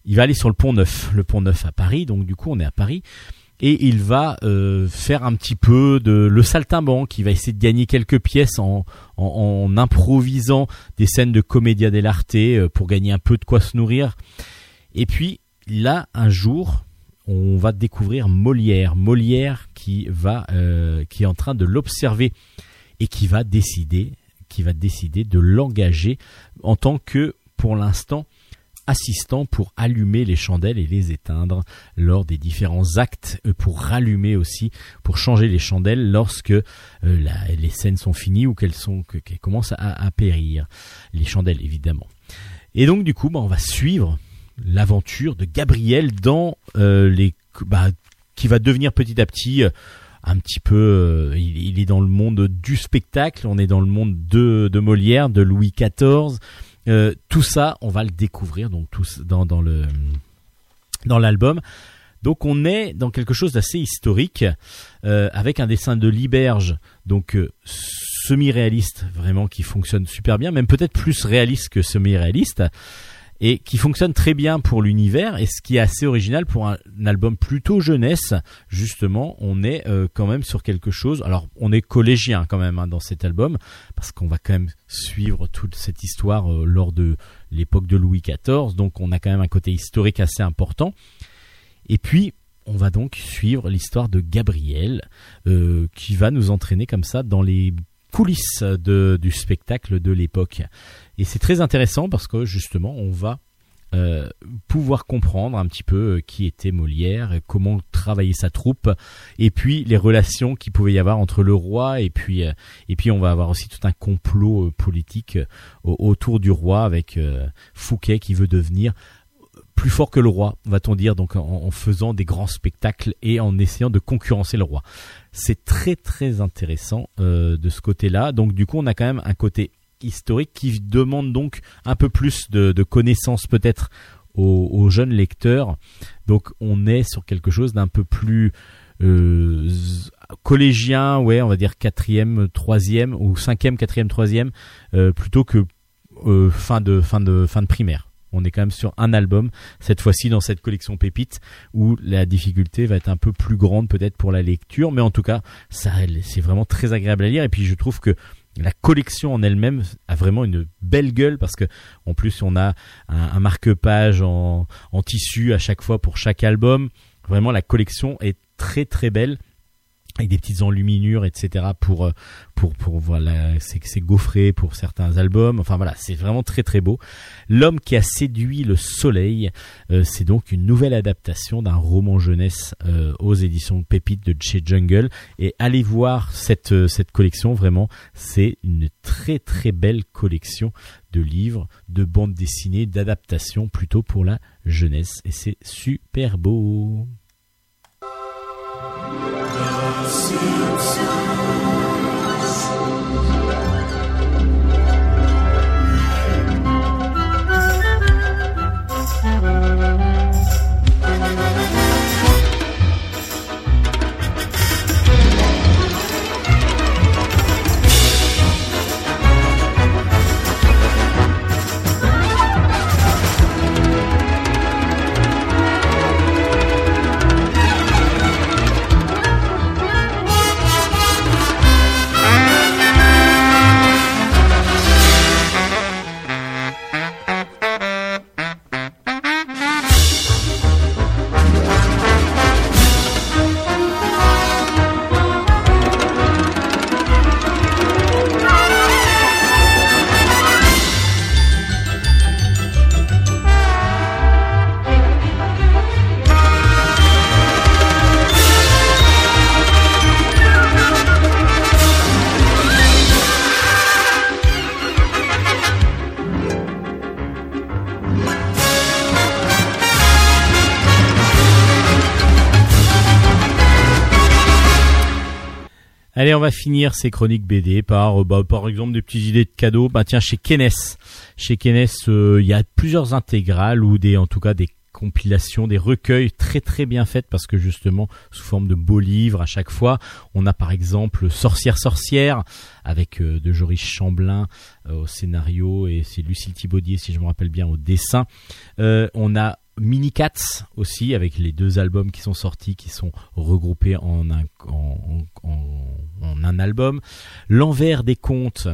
il va aller sur le Pont Neuf, le Pont Neuf à Paris. Donc du coup, on est à Paris. Et il va euh, faire un petit peu de le saltimbanque. Il va essayer de gagner quelques pièces en, en, en improvisant des scènes de comédia dell'arte euh, pour gagner un peu de quoi se nourrir. Et puis là, un jour, on va découvrir Molière. Molière qui va, euh, qui est en train de l'observer et qui va décider, qui va décider de l'engager en tant que, pour l'instant, assistant pour allumer les chandelles et les éteindre lors des différents actes, euh, pour rallumer aussi, pour changer les chandelles lorsque euh, les scènes sont finies ou qu'elles sont qu'elles commencent à, périr. Les chandelles évidemment. Et donc du coup, bah, on va suivre l'aventure de Gabriel dans euh, les bah, qui va devenir petit à petit un petit peu il, est dans le monde du spectacle on est dans le monde de, de Molière de Louis XIV euh, tout ça, on va le découvrir donc tous dans, dans le dans l'album. Donc on est dans quelque chose d'assez historique euh, avec un dessin de Liberge, donc euh, semi-réaliste vraiment qui fonctionne super bien, même peut-être plus réaliste que semi-réaliste et qui fonctionne très bien pour l'univers et ce qui est assez original pour un, album plutôt jeunesse. Justement on est euh, quand même sur quelque chose. Alors on est collégien quand même hein, dans cet album parce qu'on va quand même suivre toute cette histoire euh, lors de l'époque de Louis XIV donc on a quand même un côté historique assez important. Et puis on va donc suivre l'histoire de Gabriel euh, qui va nous entraîner comme ça dans les coulisses du spectacle de l'époque. Et c'est très intéressant parce que justement, on va euh, pouvoir comprendre un petit peu euh, qui était Molière, comment travailler sa troupe, et puis les relations qu'il pouvait y avoir entre le roi et puis euh, et puis on va avoir aussi tout un complot politique autour du roi avec Fouquet qui veut devenir plus fort que le roi, va-t-on dire, donc en, faisant des grands spectacles et en essayant de concurrencer le roi. C'est très très intéressant euh, de ce côté-là. Donc du coup, on a quand même un côté historique qui demande donc un peu plus de, connaissances peut-être aux, jeunes lecteurs. Donc on est sur quelque chose d'un peu plus euh, collégien, ouais, on va dire quatrième, troisième ou cinquième, quatrième, troisième, euh, plutôt que fin de fin de fin de primaire. On est quand même sur un album, cette fois-ci dans cette collection Pépite, où la difficulté va être un peu plus grande peut-être pour la lecture, mais en tout cas, ça, c'est vraiment très agréable à lire. Et puis je trouve que la collection en elle-même a vraiment une belle gueule parce que en plus on a un, marque-page en, en tissu à chaque fois pour chaque album. Vraiment la collection est très très belle avec des petites enluminures, etc. pour euh, pour pour voilà, c'est gaufré pour certains albums. Enfin voilà, c'est vraiment très très beau. L'homme qui a séduit le soleil, euh, c'est donc une nouvelle adaptation d'un roman jeunesse euh, aux éditions Pépite de chez Jungle. Et allez voir cette cette collection. Vraiment, c'est une très très belle collection de livres, de bandes dessinées, d'adaptations plutôt pour la jeunesse. Et c'est super beau. Seems Allez, on va finir ces chroniques BD par, euh, bah, par exemple, des petites idées de cadeaux. Bah tiens, chez Kenes, chez Kenes, euh, il y a plusieurs intégrales ou des, en tout cas, des compilations, des recueils très très bien faites parce que justement sous forme de beaux livres à chaque fois. On a par exemple Sorcière Sorcière avec euh, de Joris Chamblin au scénario et c'est Lucille Thibaudier si je me rappelle bien au dessin. on a Mini Cats aussi avec les deux albums qui sont sortis qui sont regroupés en un, un album. L'envers des contes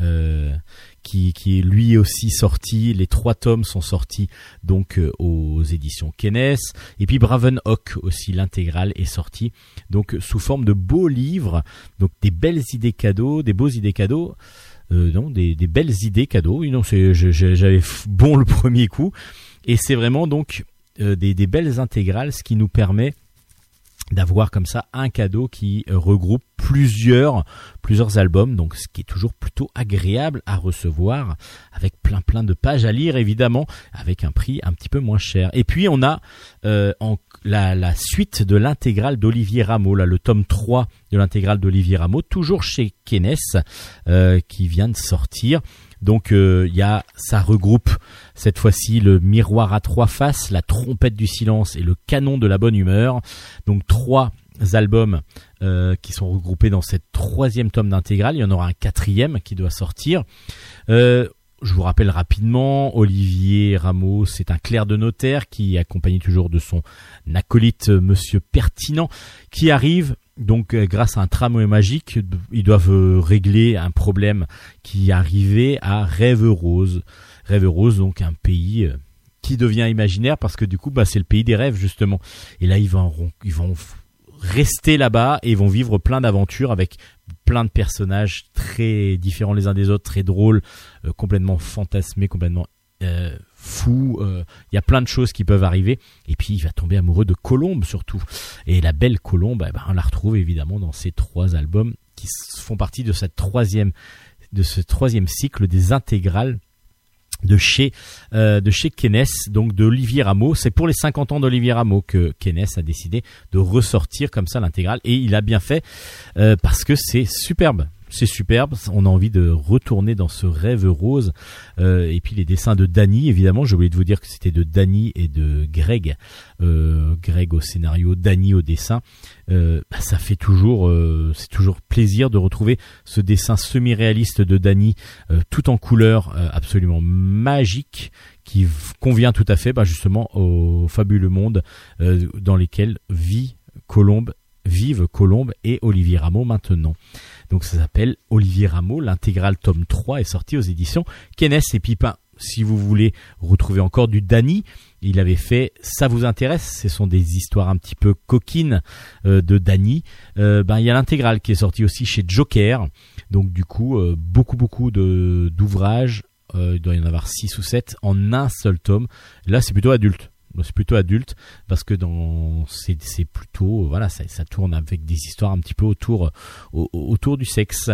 euh, qui, qui est lui aussi sorti. Les trois tomes sont sortis donc euh, aux éditions Kennes. Et puis Braven Hawk aussi, l'intégrale est sortie donc sous forme de beaux livres, donc des belles idées cadeaux, des beaux idées cadeaux. Euh, non, des, des belles idées cadeaux. Non, j'avais bon le premier coup, et c'est vraiment donc des, des belles intégrales, ce qui nous permet d'avoir comme ça un cadeau qui regroupe plusieurs plusieurs albums. Donc ce qui est toujours plutôt agréable à recevoir avec plein plein de pages à lire évidemment avec un prix un petit peu moins cher. Et puis on a euh, la, la suite de l'intégrale d'Olivier Rameau là le tome 3 de l'intégrale d'Olivier Rameau toujours chez Kenes euh, qui vient de sortir donc euh, il y a ça regroupe cette fois-ci le miroir à trois faces, la trompette du silence et le canon de la bonne humeur. Donc trois albums euh, qui sont regroupés dans cette troisième tome d'intégrale. Il y en aura un quatrième qui doit sortir. Euh, je vous rappelle rapidement, Olivier Rameau, c'est un clerc de notaire qui est accompagné toujours de son acolyte euh, Monsieur Pertinent, qui arrive donc euh, grâce à un tramway magique, ils doivent euh, régler un problème qui arrivait à Rêve Rose. Rêve Rose, donc un pays euh, qui devient imaginaire parce que du coup, bah, c'est le pays des rêves justement. Et là, ils vont, rester là-bas et ils vont vivre plein d'aventures avec plein de personnages très différents les uns des autres, très drôles, complètement fantasmés, complètement fous. euh, Il y a plein de choses qui peuvent arriver. Et puis, il va tomber amoureux de Colombe surtout. Et la belle Colombe, eh ben, on la retrouve évidemment dans ces trois albums qui font partie de ce troisième cycle des intégrales de chez euh, donc de Olivier Rameau. C'est pour les 50 ans d'Olivier Rameau que Kennes a décidé de ressortir comme ça l'intégrale et il a bien fait euh, parce que c'est superbe. C'est superbe, on a envie de retourner dans ce rêve rose. Euh, et puis les dessins de Danny, évidemment, j'ai oublié de vous dire que c'était de Danny et de Greg. Euh, Greg au scénario, Danny au dessin. Euh, bah, ça fait toujours, c'est toujours plaisir de retrouver ce dessin semi-réaliste de Danny, tout en couleur, absolument magique, qui convient tout à fait, bah, justement, au fabuleux monde dans lesquels vit Colombe, vivent Colombe et Olivier Rameau maintenant. Donc ça s'appelle Olivier Rameau, l'intégrale tome 3 est sorti aux éditions Kennes et Pipin. Si vous voulez retrouver encore du Danny, il avait fait Ça vous intéresse Ce sont des histoires un petit peu coquines euh, de Danny. Euh, ben, il y a l'intégrale qui est sortie aussi chez Joker. Donc du coup, euh, beaucoup beaucoup de d'ouvrages. Euh, il doit y en avoir 6 ou 7 en un seul tome. Là, c'est plutôt adulte. C'est plutôt adulte parce que dans c'est plutôt voilà ça, tourne avec des histoires un petit peu autour au- autour du sexe.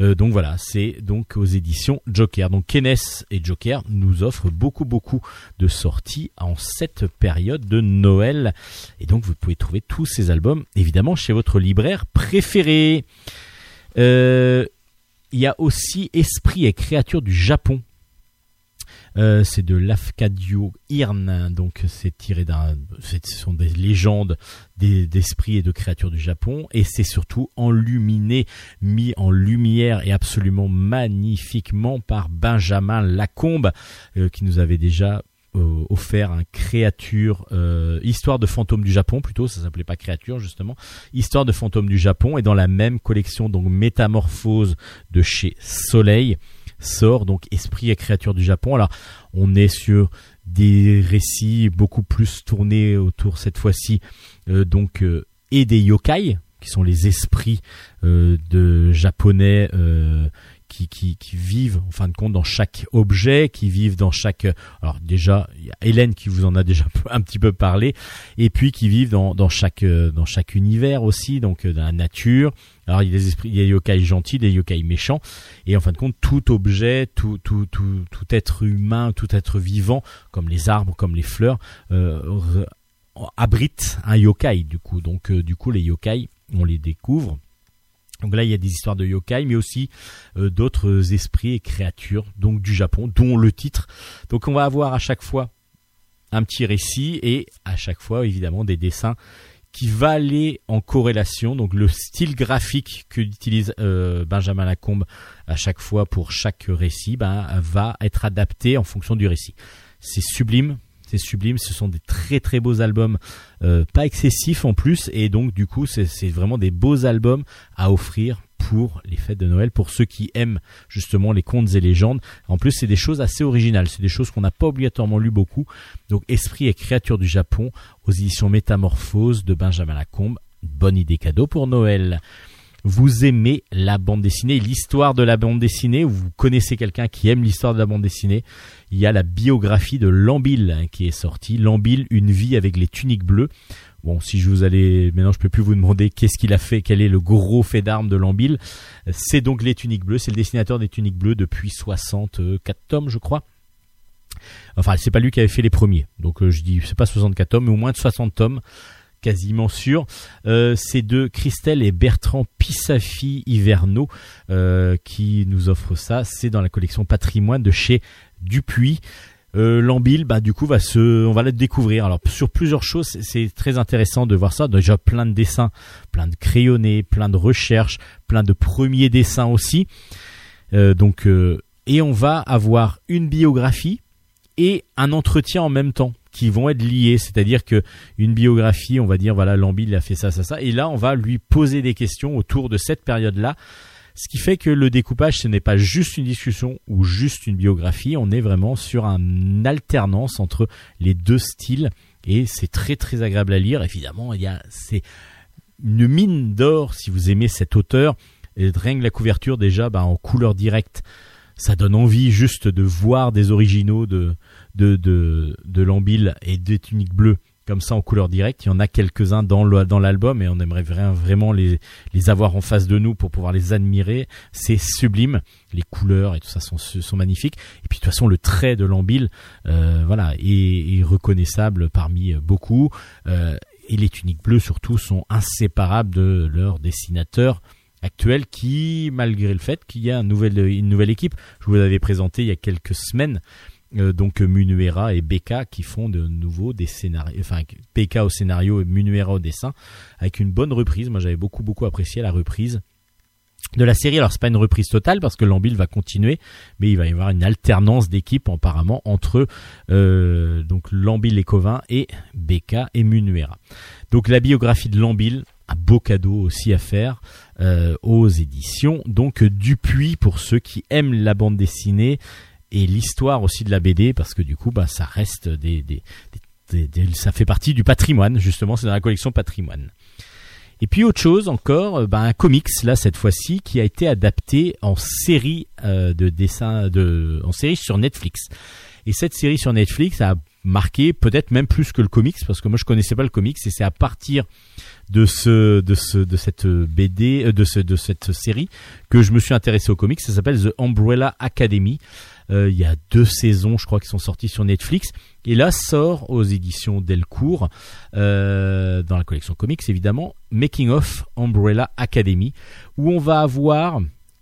Euh, donc voilà, c'est donc aux éditions Joker. Donc Kennes et Joker nous offrent beaucoup beaucoup de sorties en cette période de Noël. Et donc vous pouvez trouver tous ces albums évidemment chez votre libraire préféré. Euh, Il y a aussi Esprit et créatures du Japon. Euh, c'est de Lafcadio Hirn, donc c'est tiré d'un, ce sont des légendes des- d'esprits et de créatures du Japon, et c'est surtout enluminé, mis en lumière et absolument magnifiquement par Benjamin Lacombe, euh, qui nous avait déjà euh, offert un créature, histoire de fantôme du Japon plutôt, ça s'appelait pas créature justement, histoire de fantôme du Japon, et dans la même collection donc Métamorphose de chez Soleil sort donc Esprit et créature du Japon. Alors on est sur des récits beaucoup plus tournés autour cette fois-ci euh, donc euh, et des yokai qui sont les esprits euh, de japonais qui, vivent en fin de compte dans chaque objet, qui vivent dans chaque alors déjà il y a Hélène qui vous en a déjà un petit peu parlé et puis qui vivent dans, chaque euh, dans chaque univers aussi donc euh, dans la nature. Alors il y a des esprits, il y a des yokai gentils, des yokai méchants et en fin de compte tout objet, tout tout tout tout être humain, tout être vivant comme les arbres, comme les fleurs euh, abrite un yokai du coup. Donc euh, du coup les yokai on les découvre. Donc là, il y a des histoires de yokai, mais aussi euh, d'autres esprits et créatures, donc du Japon, dont le titre. Donc on va avoir à chaque fois un petit récit et à chaque fois, évidemment, des dessins qui va aller en corrélation. Donc le style graphique que utilise euh, Benjamin Lacombe à chaque fois pour chaque récit ben, va être adapté en fonction du récit. C'est sublime. C'est sublime, ce sont des très très beaux albums, euh, pas excessifs en plus, et donc du coup c'est vraiment des beaux albums à offrir pour les fêtes de Noël, pour ceux qui aiment justement les contes et légendes. En plus, c'est des choses assez originales, c'est des choses qu'on n'a pas obligatoirement lu beaucoup. Donc, Esprit et créatures du Japon aux éditions Métamorphose de Benjamin Lacombe. Bonne idée cadeau pour Noël vous aimez la bande dessinée, l'histoire de la bande dessinée, ou vous connaissez quelqu'un qui aime l'histoire de la bande dessinée, il y a la biographie de Lambil hein, qui est sortie. Lambil, une vie avec les tuniques bleues. Bon, si je vous allais, maintenant je peux plus vous demander qu'est-ce qu'il a fait, quel est le gros fait d'armes de Lambil. C'est donc les tuniques bleues, c'est le dessinateur des tuniques bleues depuis 64 tomes, je crois. Enfin, c'est pas lui qui avait fait les premiers. Donc euh, je dis, c'est pas 64 tomes, mais au moins de 60 tomes quasiment sûr. Euh, c'est de Christelle et Bertrand Pissafi Hiverno euh, qui nous offrent ça. C'est dans la collection Patrimoine de chez Dupuis. Euh, Lambil, bah du coup va se, on va le découvrir. Alors sur plusieurs choses, c'est très intéressant de voir ça. Déjà plein de dessins, plein de crayonnés, plein de recherches, plein de premiers dessins aussi. Euh, donc et on va avoir une biographie et un entretien en même temps qui vont être liés, c'est-à-dire que une biographie, on va dire voilà Lambi il a fait ça ça ça et là on va lui poser des questions autour de cette période-là. Ce qui fait que le découpage, ce n'est pas juste une discussion ou juste une biographie, on est vraiment sur une alternance entre les deux styles et c'est très très agréable à lire. Évidemment, il y a c'est une mine d'or si vous aimez cet auteur. Et rien que la couverture déjà bah, en couleur directe, ça donne envie juste de voir des originaux de de, de, Lambil et des tuniques bleues comme ça en couleur directe. Il y en a quelques-uns dans l'album et on aimerait vraiment les, avoir en face de nous pour pouvoir les admirer. C'est sublime. Les couleurs et tout ça sont, magnifiques. Et puis de toute façon, le trait de Lambil, euh, voilà, est, reconnaissable parmi beaucoup. Euh, et les tuniques bleues surtout sont inséparables de leur dessinateur actuel qui, malgré le fait qu'il y a une nouvelle équipe, je vous l'avais présenté il y a quelques semaines, euh, donc Munuera et Beka qui font de nouveau des scénarios, enfin Beka au scénario et Munuera au dessin, avec une bonne reprise. Moi j'avais beaucoup beaucoup apprécié la reprise de la série. Alors c'est pas une reprise totale parce que Lambil va continuer, mais il va y avoir une alternance d'équipes apparemment entre euh, donc Lambil et Covin et Beka et Munuera. Donc la biographie de Lambil, un beau cadeau aussi à faire euh, aux éditions. Donc Dupuis pour ceux qui aiment la bande dessinée et l'histoire aussi de la BD parce que du coup bah ça reste des, des, ça fait partie du patrimoine justement c'est dans la collection patrimoine. Et puis autre chose encore bah, un comics là cette fois-ci qui a été adapté en série euh, de dessin de en série sur Netflix. Et cette série sur Netflix a marqué peut-être même plus que le comics parce que moi je connaissais pas le comics et c'est à partir de ce de ce de cette BD euh, de ce de cette série que je me suis intéressé au comics ça s'appelle The Umbrella Academy euh, il y a deux saisons, je crois, qui sont sorties sur Netflix. Et là sort aux éditions Delcourt, euh, dans la collection comics évidemment, Making of Umbrella Academy, où on va avoir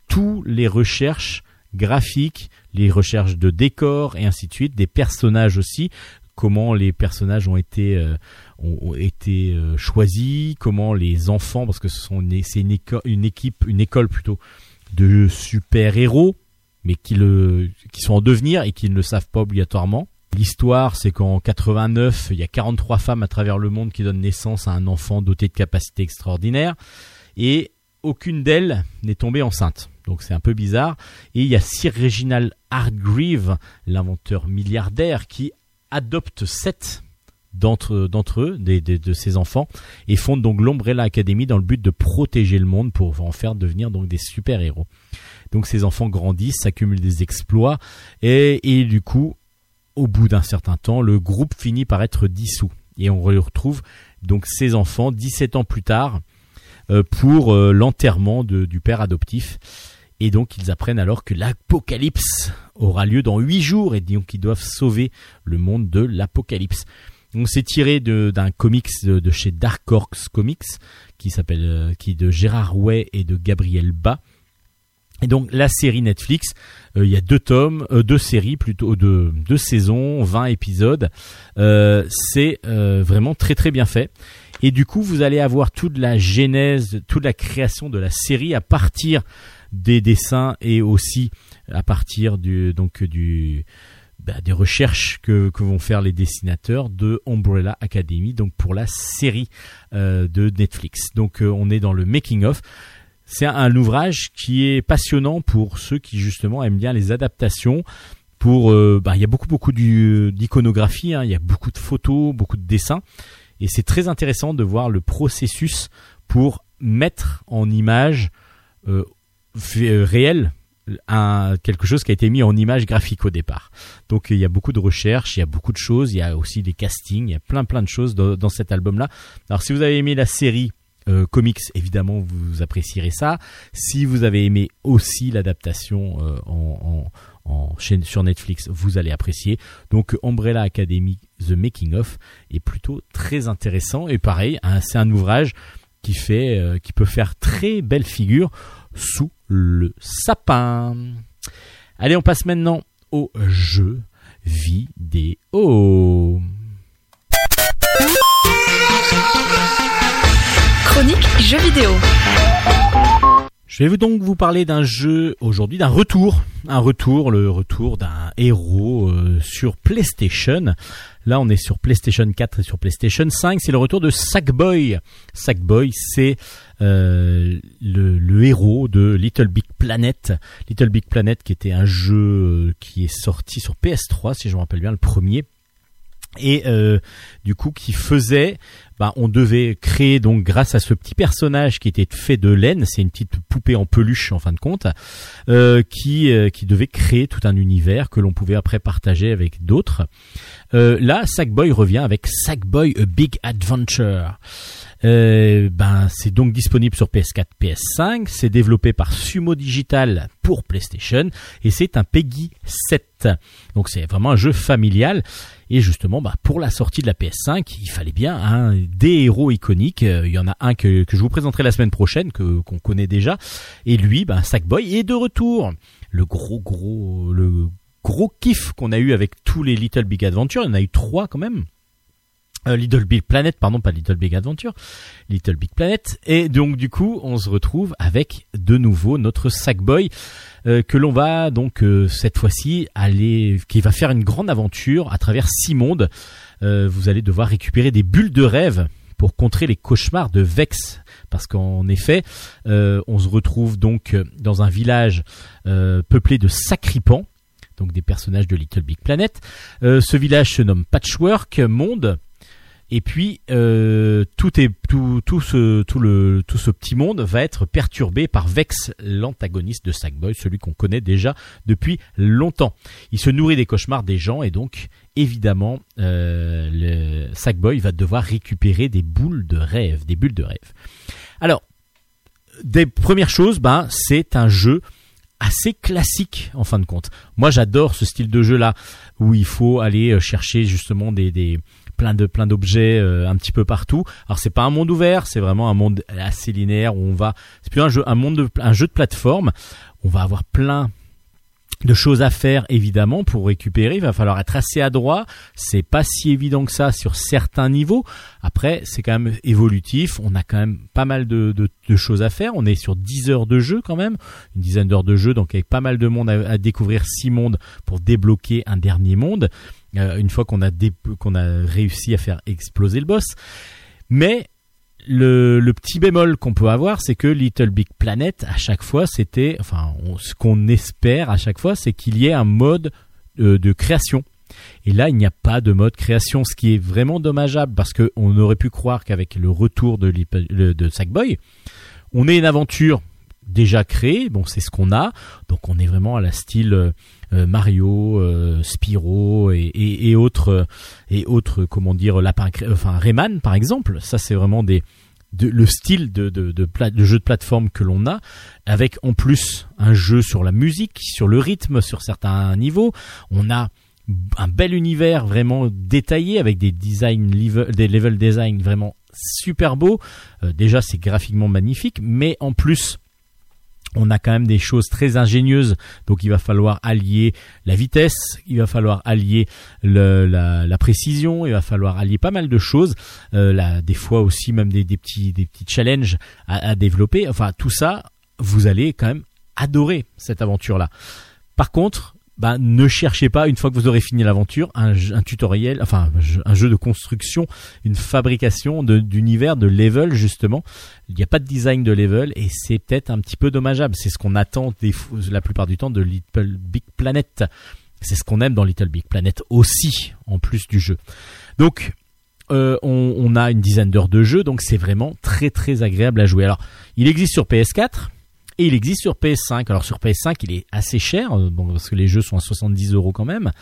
tous les recherches graphiques, les recherches de décors et ainsi de suite, des personnages aussi, comment les personnages ont été euh, ont, été choisis, comment les enfants, parce que ce sont c'est une, une équipe, une école plutôt de super héros mais qui, le, qui sont en devenir et qui ne le savent pas obligatoirement. L'histoire, c'est qu'en 89, il y a 43 femmes à travers le monde qui donnent naissance à un enfant doté de capacités extraordinaires et aucune d'elles n'est tombée enceinte. Donc c'est un peu bizarre. Et il y a Sir Reginald Hargreave, l'inventeur milliardaire, qui adopte sept d'entre d'entre eux, des, de ses enfants, et fonde donc l'Umbrella Academy dans le but de protéger le monde pour en faire devenir donc des super héros. Donc ces enfants grandissent, s'accumulent des exploits et, et du coup, au bout d'un certain temps, le groupe finit par être dissous. Et on retrouve donc ces enfants 17 ans plus tard euh, pour euh, l'enterrement du père adoptif. Et donc ils apprennent alors que l'apocalypse aura lieu dans 8 jours et donc ils doivent sauver le monde de l'apocalypse. On s'est tiré d'un comics de, chez Dark Horse Comics qui s'appelle euh, qui de Gérard Way et de Gabriel Bas et donc la série Netflix, euh, il y a deux tomes, euh, deux séries plutôt, deux, deux saisons, 20 épisodes. Euh, c'est vraiment très très bien fait. Et du coup, vous allez avoir toute la genèse, toute la création de la série à partir des dessins et aussi à partir du donc bah, des recherches que, vont faire les dessinateurs de Umbrella Academy, donc pour la série de Netflix. Donc on est dans le making of c'est un, ouvrage qui est passionnant pour ceux qui justement aiment bien les adaptations. Pour, euh, bah, il y a beaucoup beaucoup d'iconographie, hein, il y a beaucoup de photos, beaucoup de dessins, et c'est très intéressant de voir le processus pour mettre en image euh, euh, réel quelque chose qui a été mis en image graphique au départ. Donc il y a beaucoup de recherches, il y a beaucoup de choses, il y a aussi des castings, il y a plein plein de choses dans, cet album-là. Alors si vous avez aimé la série euh, comics, évidemment vous apprécierez ça. Si vous avez aimé aussi l'adaptation euh, en, chaîne sur Netflix, vous allez apprécier. Donc Umbrella Academy The Making of est plutôt très intéressant et pareil, hein, c'est un ouvrage qui fait qui peut faire très belle figure sous le sapin. Allez, on passe maintenant au jeu vidéo. Je vais donc vous parler d'un jeu aujourd'hui, d'un retour, un retour, le retour d'un héros euh, sur PlayStation. Là, on est sur PlayStation 4 et sur PlayStation 5. C'est le retour de Sackboy. Sackboy, c'est euh, le, le héros de Little Big Planet. Little Big Planet, qui était un jeu euh, qui est sorti sur PS3, si je me rappelle bien, le premier. Et euh, du coup, qui faisait, bah, on devait créer donc grâce à ce petit personnage qui était fait de laine, c'est une petite poupée en peluche en fin de compte, euh, qui euh, qui devait créer tout un univers que l'on pouvait après partager avec d'autres. Euh, là, Sackboy revient avec Sackboy A Big Adventure. Euh, ben, c'est donc disponible sur PS4, PS5. C'est développé par Sumo Digital pour PlayStation et c'est un Peggy 7. Donc c'est vraiment un jeu familial. Et justement, bah, pour la sortie de la PS5, il fallait bien un des héros iconiques. Euh, Il y en a un que, que je vous présenterai la semaine prochaine, que qu'on connaît déjà. Et lui, bah, Sackboy est de retour. Le gros gros le gros kiff qu'on a eu avec tous les Little Big Adventure. Il y en a eu trois quand même. Euh, Little Big Planet, pardon, pas Little Big Adventure, Little Big Planet. Et donc du coup, on se retrouve avec de nouveau notre Sackboy euh, que l'on va donc euh, cette fois-ci aller, qui va faire une grande aventure à travers six mondes. Vous allez devoir récupérer des bulles de rêve pour contrer les cauchemars de Vex. Parce qu'en effet, on se retrouve donc dans un village peuplé de sacripants, donc des personnages de Little Big Planet. Ce village se nomme Patchwork Monde. Et puis euh, tout est tout tout ce tout le tout ce petit monde va être perturbé par Vex, l'antagoniste de Sackboy, celui qu'on connaît déjà depuis longtemps. Il se nourrit des cauchemars des gens et donc évidemment euh, Sackboy va devoir récupérer des boules de rêve, des bulles de rêve. Alors des premières choses, ben c'est un jeu assez classique en fin de compte. Moi j'adore ce style de jeu là où il faut aller euh, chercher justement des plein de plein d'objets euh, un petit peu partout. Alors c'est pas un monde ouvert, c'est vraiment un monde assez linéaire où on va c'est plus un jeu un monde de, un jeu de plateforme. On va avoir plein de choses à faire évidemment pour récupérer. Il va falloir être assez adroit. C'est pas si évident que ça sur certains niveaux. Après, c'est quand même évolutif. On a quand même pas mal de, choses à faire. On est sur 10 heures de jeu quand même, une dizaine d'heures de jeu, donc avec pas mal de monde à, à découvrir six mondes pour débloquer un dernier monde. Euh, une fois qu'on a qu'on réussi à faire exploser le boss. Mais le, petit bémol qu'on peut avoir, c'est que Little Big Planet, à chaque fois, c'était, enfin, ce qu'on espère à chaque fois, c'est qu'il y ait un mode euh, de création. Et là, il n'y a pas de mode création, ce qui est vraiment dommageable parce que on aurait pu croire qu'avec le retour de, de Sackboy, on ait une aventure déjà créée. Bon, c'est ce qu'on a, donc on est vraiment à la style euh, euh, Mario, euh, Spyro et, autres euh, et autres comment dire lapin, enfin Rayman par exemple. Ça, c'est vraiment des de, le style de, de, jeu de plateforme que l'on a, avec en plus un jeu sur la musique, sur le rythme, sur certains niveaux. On a un bel univers vraiment détaillé avec des design level, des level design vraiment super beaux. Déjà, c'est graphiquement magnifique, mais en plus, on a quand même des choses très ingénieuses. Donc, il va falloir allier la vitesse, il va falloir allier la, précision, il va falloir allier pas mal de choses. Euh, là, des fois aussi même des, petits challenges à, à développer. Enfin, tout ça, vous allez quand même adorer cette aventure-là. Par contre, bah, ne cherchez pas une fois que vous aurez fini l'aventure un, tutoriel, enfin un jeu- de construction, une fabrication de- d'univers, de level justement. Il n'y a pas de design de level et c'est peut-être un petit peu dommageable. C'est ce qu'on attend la plupart du temps de Little Big Planet. C'est ce qu'on aime dans Little Big Planet aussi, en plus du jeu. Donc euh, on a une dizaine d'heures de jeu, donc c'est vraiment très très agréable à jouer. Alors, il existe sur PS4 et il existe sur PS5. Alors sur PS5, il est assez cher, euh, parce que les jeux sont à 70 euros quand même.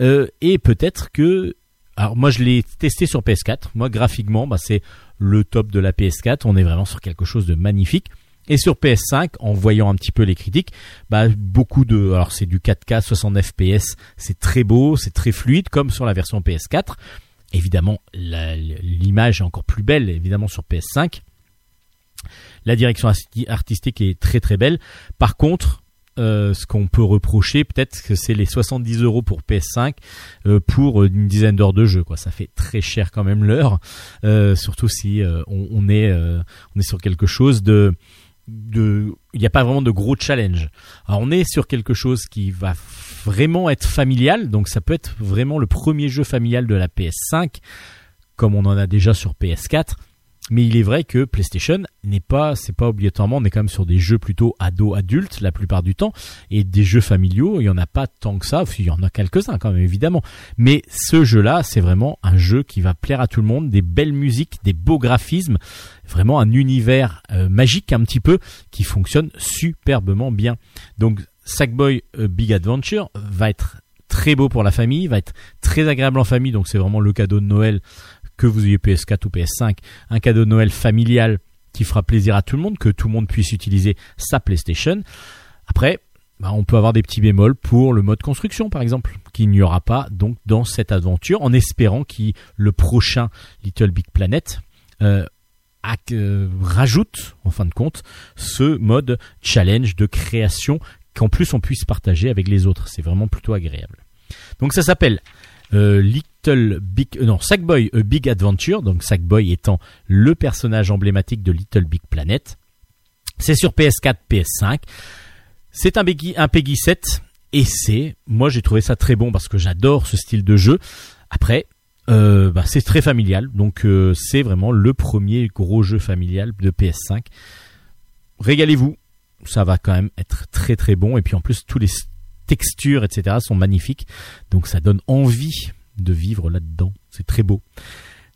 Euh, et peut-être que, alors moi je l'ai testé sur PS4. Moi graphiquement, bah, c'est le top de la PS4. On est vraiment sur quelque chose de magnifique. Et sur PS5, en voyant un petit peu les critiques, bah beaucoup de, alors c'est du 4K 60 FPS, c'est très beau, c'est très fluide, comme sur la version PS4. Évidemment, l'image est encore plus belle, évidemment sur PS5. La direction arti- artistique est très très belle. Par contre, euh, ce qu'on peut reprocher, peut-être que c'est les 70 euros pour PS5 euh, pour une dizaine d'heures de jeu. Ça fait très cher quand même l'heure, euh, surtout si euh, on, est euh, sur quelque chose de il n'y a pas vraiment de gros challenge. On est sur quelque chose qui va vraiment être familial, donc ça peut être vraiment le premier jeu familial de la PS5 comme on en a déjà sur PS4. Mais il est vrai que PlayStation n'est pas, c'est pas obligatoirement, on est quand même sur des jeux plutôt ado-adultes la plupart du temps, et des jeux familiaux, il y en a pas tant que ça, il y en a quelques-uns quand même évidemment. Mais ce jeu-là, c'est vraiment un jeu qui va plaire à tout le monde, des belles musiques, des beaux graphismes, vraiment un univers euh, magique un petit peu qui fonctionne superbement bien. Donc Sackboy euh, Big Adventure va être très beau pour la famille, va être très agréable en famille, donc c'est vraiment le cadeau de Noël que vous ayez PS4 ou PS5, un cadeau de Noël familial qui fera plaisir à tout le monde, que tout le monde puisse utiliser sa PlayStation. Après, bah, on peut avoir des petits bémols pour le mode construction, par exemple, qu'il n'y aura pas donc dans cette aventure, en espérant qu'il le prochain Little Big Planet euh, euh, rajoute, en fin de compte, ce mode challenge de création qu'en plus on puisse partager avec les autres. C'est vraiment plutôt agréable. Donc ça s'appelle euh, Little Big euh, non Sackboy A Big Adventure donc Sackboy étant le personnage emblématique de Little Big Planet. C'est sur PS4 PS5 c'est un Peggy un Peggy 7 et c'est moi j'ai trouvé ça très bon parce que j'adore ce style de jeu. Après euh, bah, c'est très familial donc euh, c'est vraiment le premier gros jeu familial de PS5 régalez-vous ça va quand même être très très bon et puis en plus tous les textures etc sont magnifiques donc ça donne envie de vivre là-dedans. C'est très beau.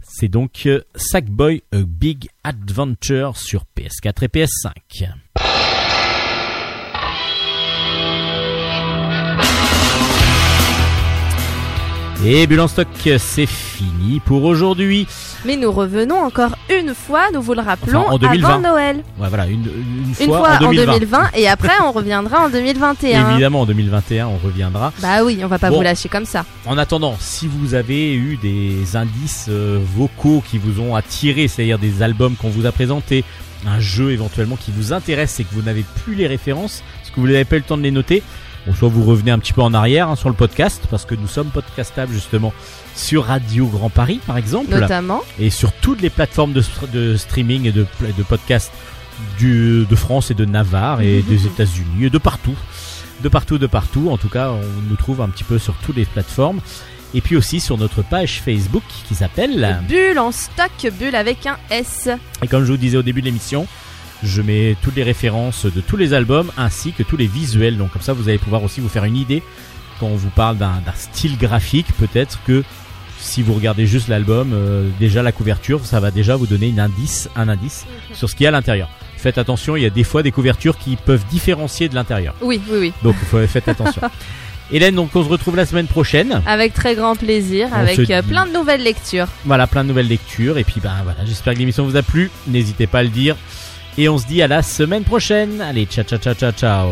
C'est donc euh, Sackboy A Big Adventure sur PS4 et PS5 et Bulle en stock, c'est fini pour aujourd'hui. Mais nous revenons encore une fois, nous vous le rappelons, Enfin, en 2020. avant Noël. Ouais, voilà, une, une Une fois, en 2020. et après on reviendra en 2021. Évidemment, en 2021, on reviendra. Bah oui, on va pas Bon. vous lâcher comme ça. En attendant, si vous avez eu des indices euh, vocaux qui vous ont attiré, c'est-à-dire des albums qu'on vous a présentés, un jeu éventuellement qui vous intéresse et que vous n'avez plus les références, parce que vous n'avez pas eu le temps de les noter, bon, soit vous revenez un petit peu en arrière hein, sur le podcast, parce que nous sommes podcastables justement sur Radio Grand Paris par exemple, Notamment. et sur toutes les plateformes de, str- de streaming et de, de podcast du, de France et de Navarre et des États-Unis et de partout. De partout, de partout. En tout cas, on nous trouve un petit peu sur toutes les plateformes. Et puis aussi sur notre page Facebook qui s'appelle. Bulle en stock, bulle avec un S. Et comme je vous disais au début de l'émission, je mets toutes les références de tous les albums ainsi que tous les visuels. Donc comme ça, vous allez pouvoir aussi vous faire une idée quand on vous parle d'un style graphique. Peut-être que si vous regardez juste l'album, euh, déjà la couverture, ça va déjà vous donner une indice, un indice sur ce qu'il y a à l'intérieur. Faites attention, il y a des fois des couvertures qui peuvent différencier de l'intérieur. Oui, oui, oui. Donc faites attention. Hélène, donc on se retrouve la semaine prochaine. Avec très grand plaisir, On avec euh, plein de nouvelles lectures. Voilà, plein de nouvelles lectures. Et puis ben voilà, j'espère que l'émission vous a plu. N'hésitez pas à le dire. Et on se dit à la semaine prochaine. Allez, ciao ciao ciao ciao ciao.